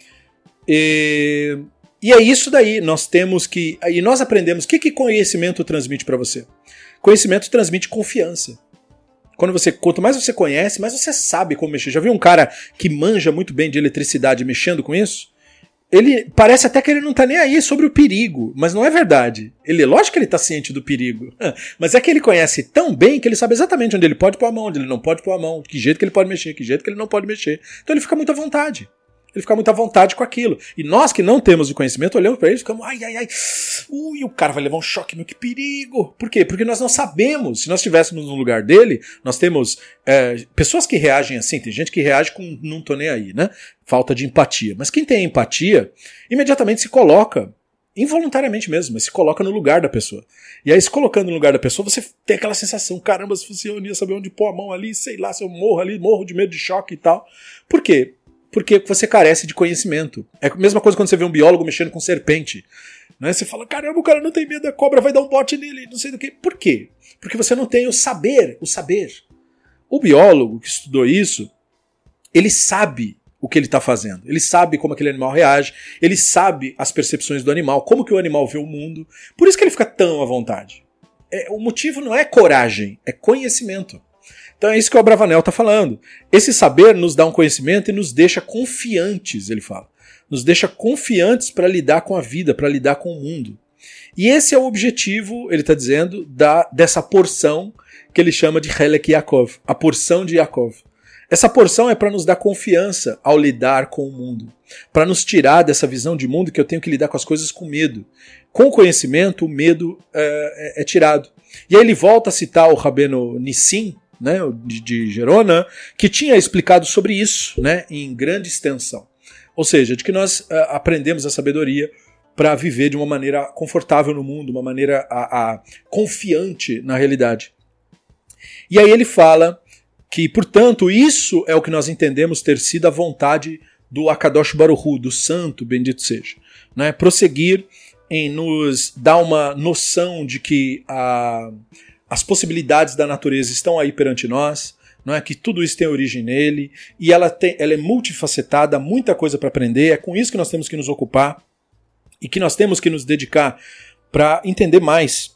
E, e é isso daí. Nós temos que. E nós aprendemos o que, que conhecimento transmite para você. Conhecimento transmite confiança. Quando você, quanto mais você conhece, mais você sabe como mexer. Já viu um cara que manja muito bem de eletricidade mexendo com isso? Ele parece até que ele não tá nem aí sobre o perigo, mas não é verdade. Ele, lógico que ele tá ciente do perigo, (laughs) mas é que ele conhece tão bem que ele sabe exatamente onde ele pode pôr a mão, onde ele não pode pôr a mão, que jeito que ele pode mexer, que jeito que ele não pode mexer. Então ele fica muito à vontade. Ele fica muito à vontade com aquilo. E nós que não temos o conhecimento, olhamos para ele e ficamos, ai, ai, ai, ui, o cara vai levar um choque, meu, que perigo. Por quê? Porque nós não sabemos. Se nós estivéssemos no lugar dele, nós temos é, pessoas que reagem assim, tem gente que reage com não tô nem aí, né? Falta de empatia. Mas quem tem empatia, imediatamente se coloca involuntariamente mesmo, mas se coloca no lugar da pessoa. E aí, se colocando no lugar da pessoa, você tem aquela sensação: caramba, se fosse eu, ia saber onde pôr a mão ali, sei lá, se eu morro ali, morro de medo de choque e tal. Por quê? Porque você carece de conhecimento. É a mesma coisa quando você vê um biólogo mexendo com serpente. Né? Você fala, caramba, o cara não tem medo da cobra, vai dar um bote nele, não sei do que. Por quê? Porque você não tem o saber, o saber. O biólogo que estudou isso, ele sabe o que ele está fazendo. Ele sabe como aquele animal reage, ele sabe as percepções do animal, como que o animal vê o mundo. Por isso que ele fica tão à vontade. É, o motivo não é coragem, é conhecimento. Então é isso que o Abravanel está falando. Esse saber nos dá um conhecimento e nos deixa confiantes, ele fala. Nos deixa confiantes para lidar com a vida, para lidar com o mundo. E esse é o objetivo, ele está dizendo, da, dessa porção que ele chama de Helek Yaakov, a porção de Yaakov. Essa porção é para nos dar confiança ao lidar com o mundo, para nos tirar dessa visão de mundo que eu tenho que lidar com as coisas com medo. Com o conhecimento, o medo é, é, é tirado. E aí ele volta a citar o Rabeno Nissim, né, de, de Gerona, que tinha explicado sobre isso né, em grande extensão. Ou seja, de que nós uh, aprendemos a sabedoria para viver de uma maneira confortável no mundo, uma maneira a, a, confiante na realidade. E aí ele fala que, portanto, isso é o que nós entendemos ter sido a vontade do Akadosh Baruchu, do santo, bendito seja. Né? Prosseguir em nos dar uma noção de que a, as possibilidades da natureza estão aí perante nós, não é que tudo isso tem origem nele e ela, tem, ela é multifacetada, muita coisa para aprender. É com isso que nós temos que nos ocupar e que nós temos que nos dedicar para entender mais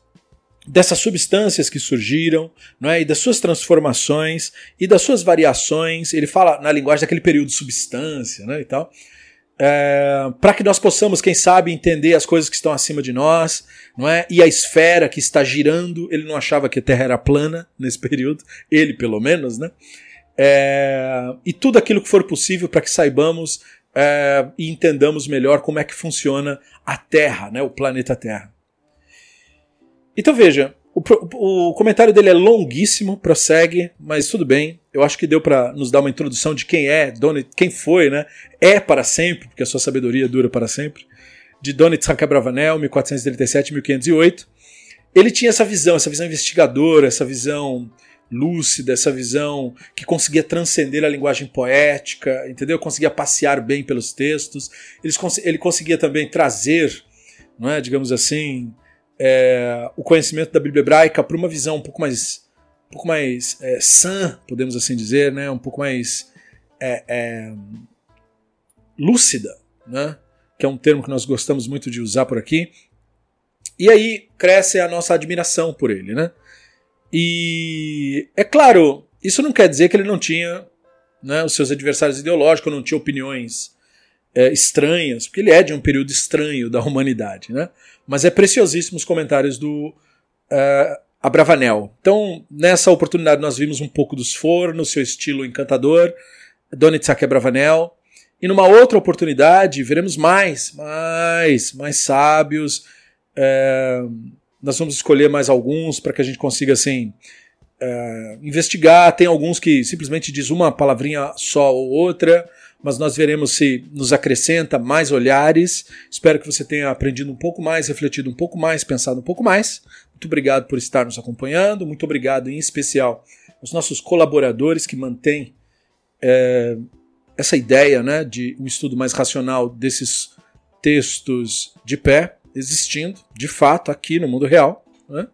dessas substâncias que surgiram, não é? E das suas transformações e das suas variações. Ele fala na linguagem daquele período substância, né, e tal é, para que nós possamos, quem sabe, entender as coisas que estão acima de nós, não é? E a esfera que está girando, ele não achava que a Terra era plana nesse (laughs) período, ele pelo menos, né? É, e tudo aquilo que for possível para que saibamos é, e entendamos melhor como é que funciona a Terra, né? O planeta Terra. Então veja, o, o, comentário dele é longuíssimo, prossegue, mas tudo bem. Eu acho que deu para nos dar uma introdução de quem é, Donny, quem foi, né? É para sempre, porque a sua sabedoria dura para sempre. De Doni Tzhak Abravanel, 1437-1508. Ele tinha essa visão, essa visão investigadora, essa visão lúcida, essa visão que conseguia transcender a linguagem poética, entendeu? Conseguia passear bem pelos textos. Ele conseguia também trazer, não é, digamos assim, é, o conhecimento da Bíblia hebraica para uma visão um pouco mais, um pouco mais é, sã, podemos assim dizer, né? um pouco mais é, é, lúcida, né? que é um termo que nós gostamos muito de usar por aqui. E aí cresce a nossa admiração por ele. Né? E é claro, isso não quer dizer que ele não tinha né, os seus adversários ideológicos, não tinha opiniões é, estranhas, porque ele é de um período estranho da humanidade, né? Mas é preciosíssimo os comentários do uh, Abravanel. Então, nessa oportunidade, nós vimos um pouco dos fornos, seu estilo encantador, Donitzak Abravanel. E numa outra oportunidade, veremos mais, mais, mais sábios. É, nós vamos escolher mais alguns para que a gente consiga, assim, é, investigar. Tem alguns que simplesmente diz uma palavrinha só ou outra mas nós veremos se nos acrescenta mais olhares. Espero que você tenha aprendido um pouco mais, refletido um pouco mais, pensado um pouco mais. Muito obrigado por estar nos acompanhando. Muito obrigado, em especial, aos nossos colaboradores que mantêm é, essa ideia né, de um estudo mais racional desses textos de pé, existindo, de fato, aqui no mundo real. Né?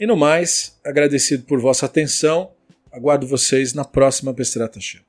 E no mais, agradecido por vossa atenção, aguardo vocês na próxima Pestrata Show.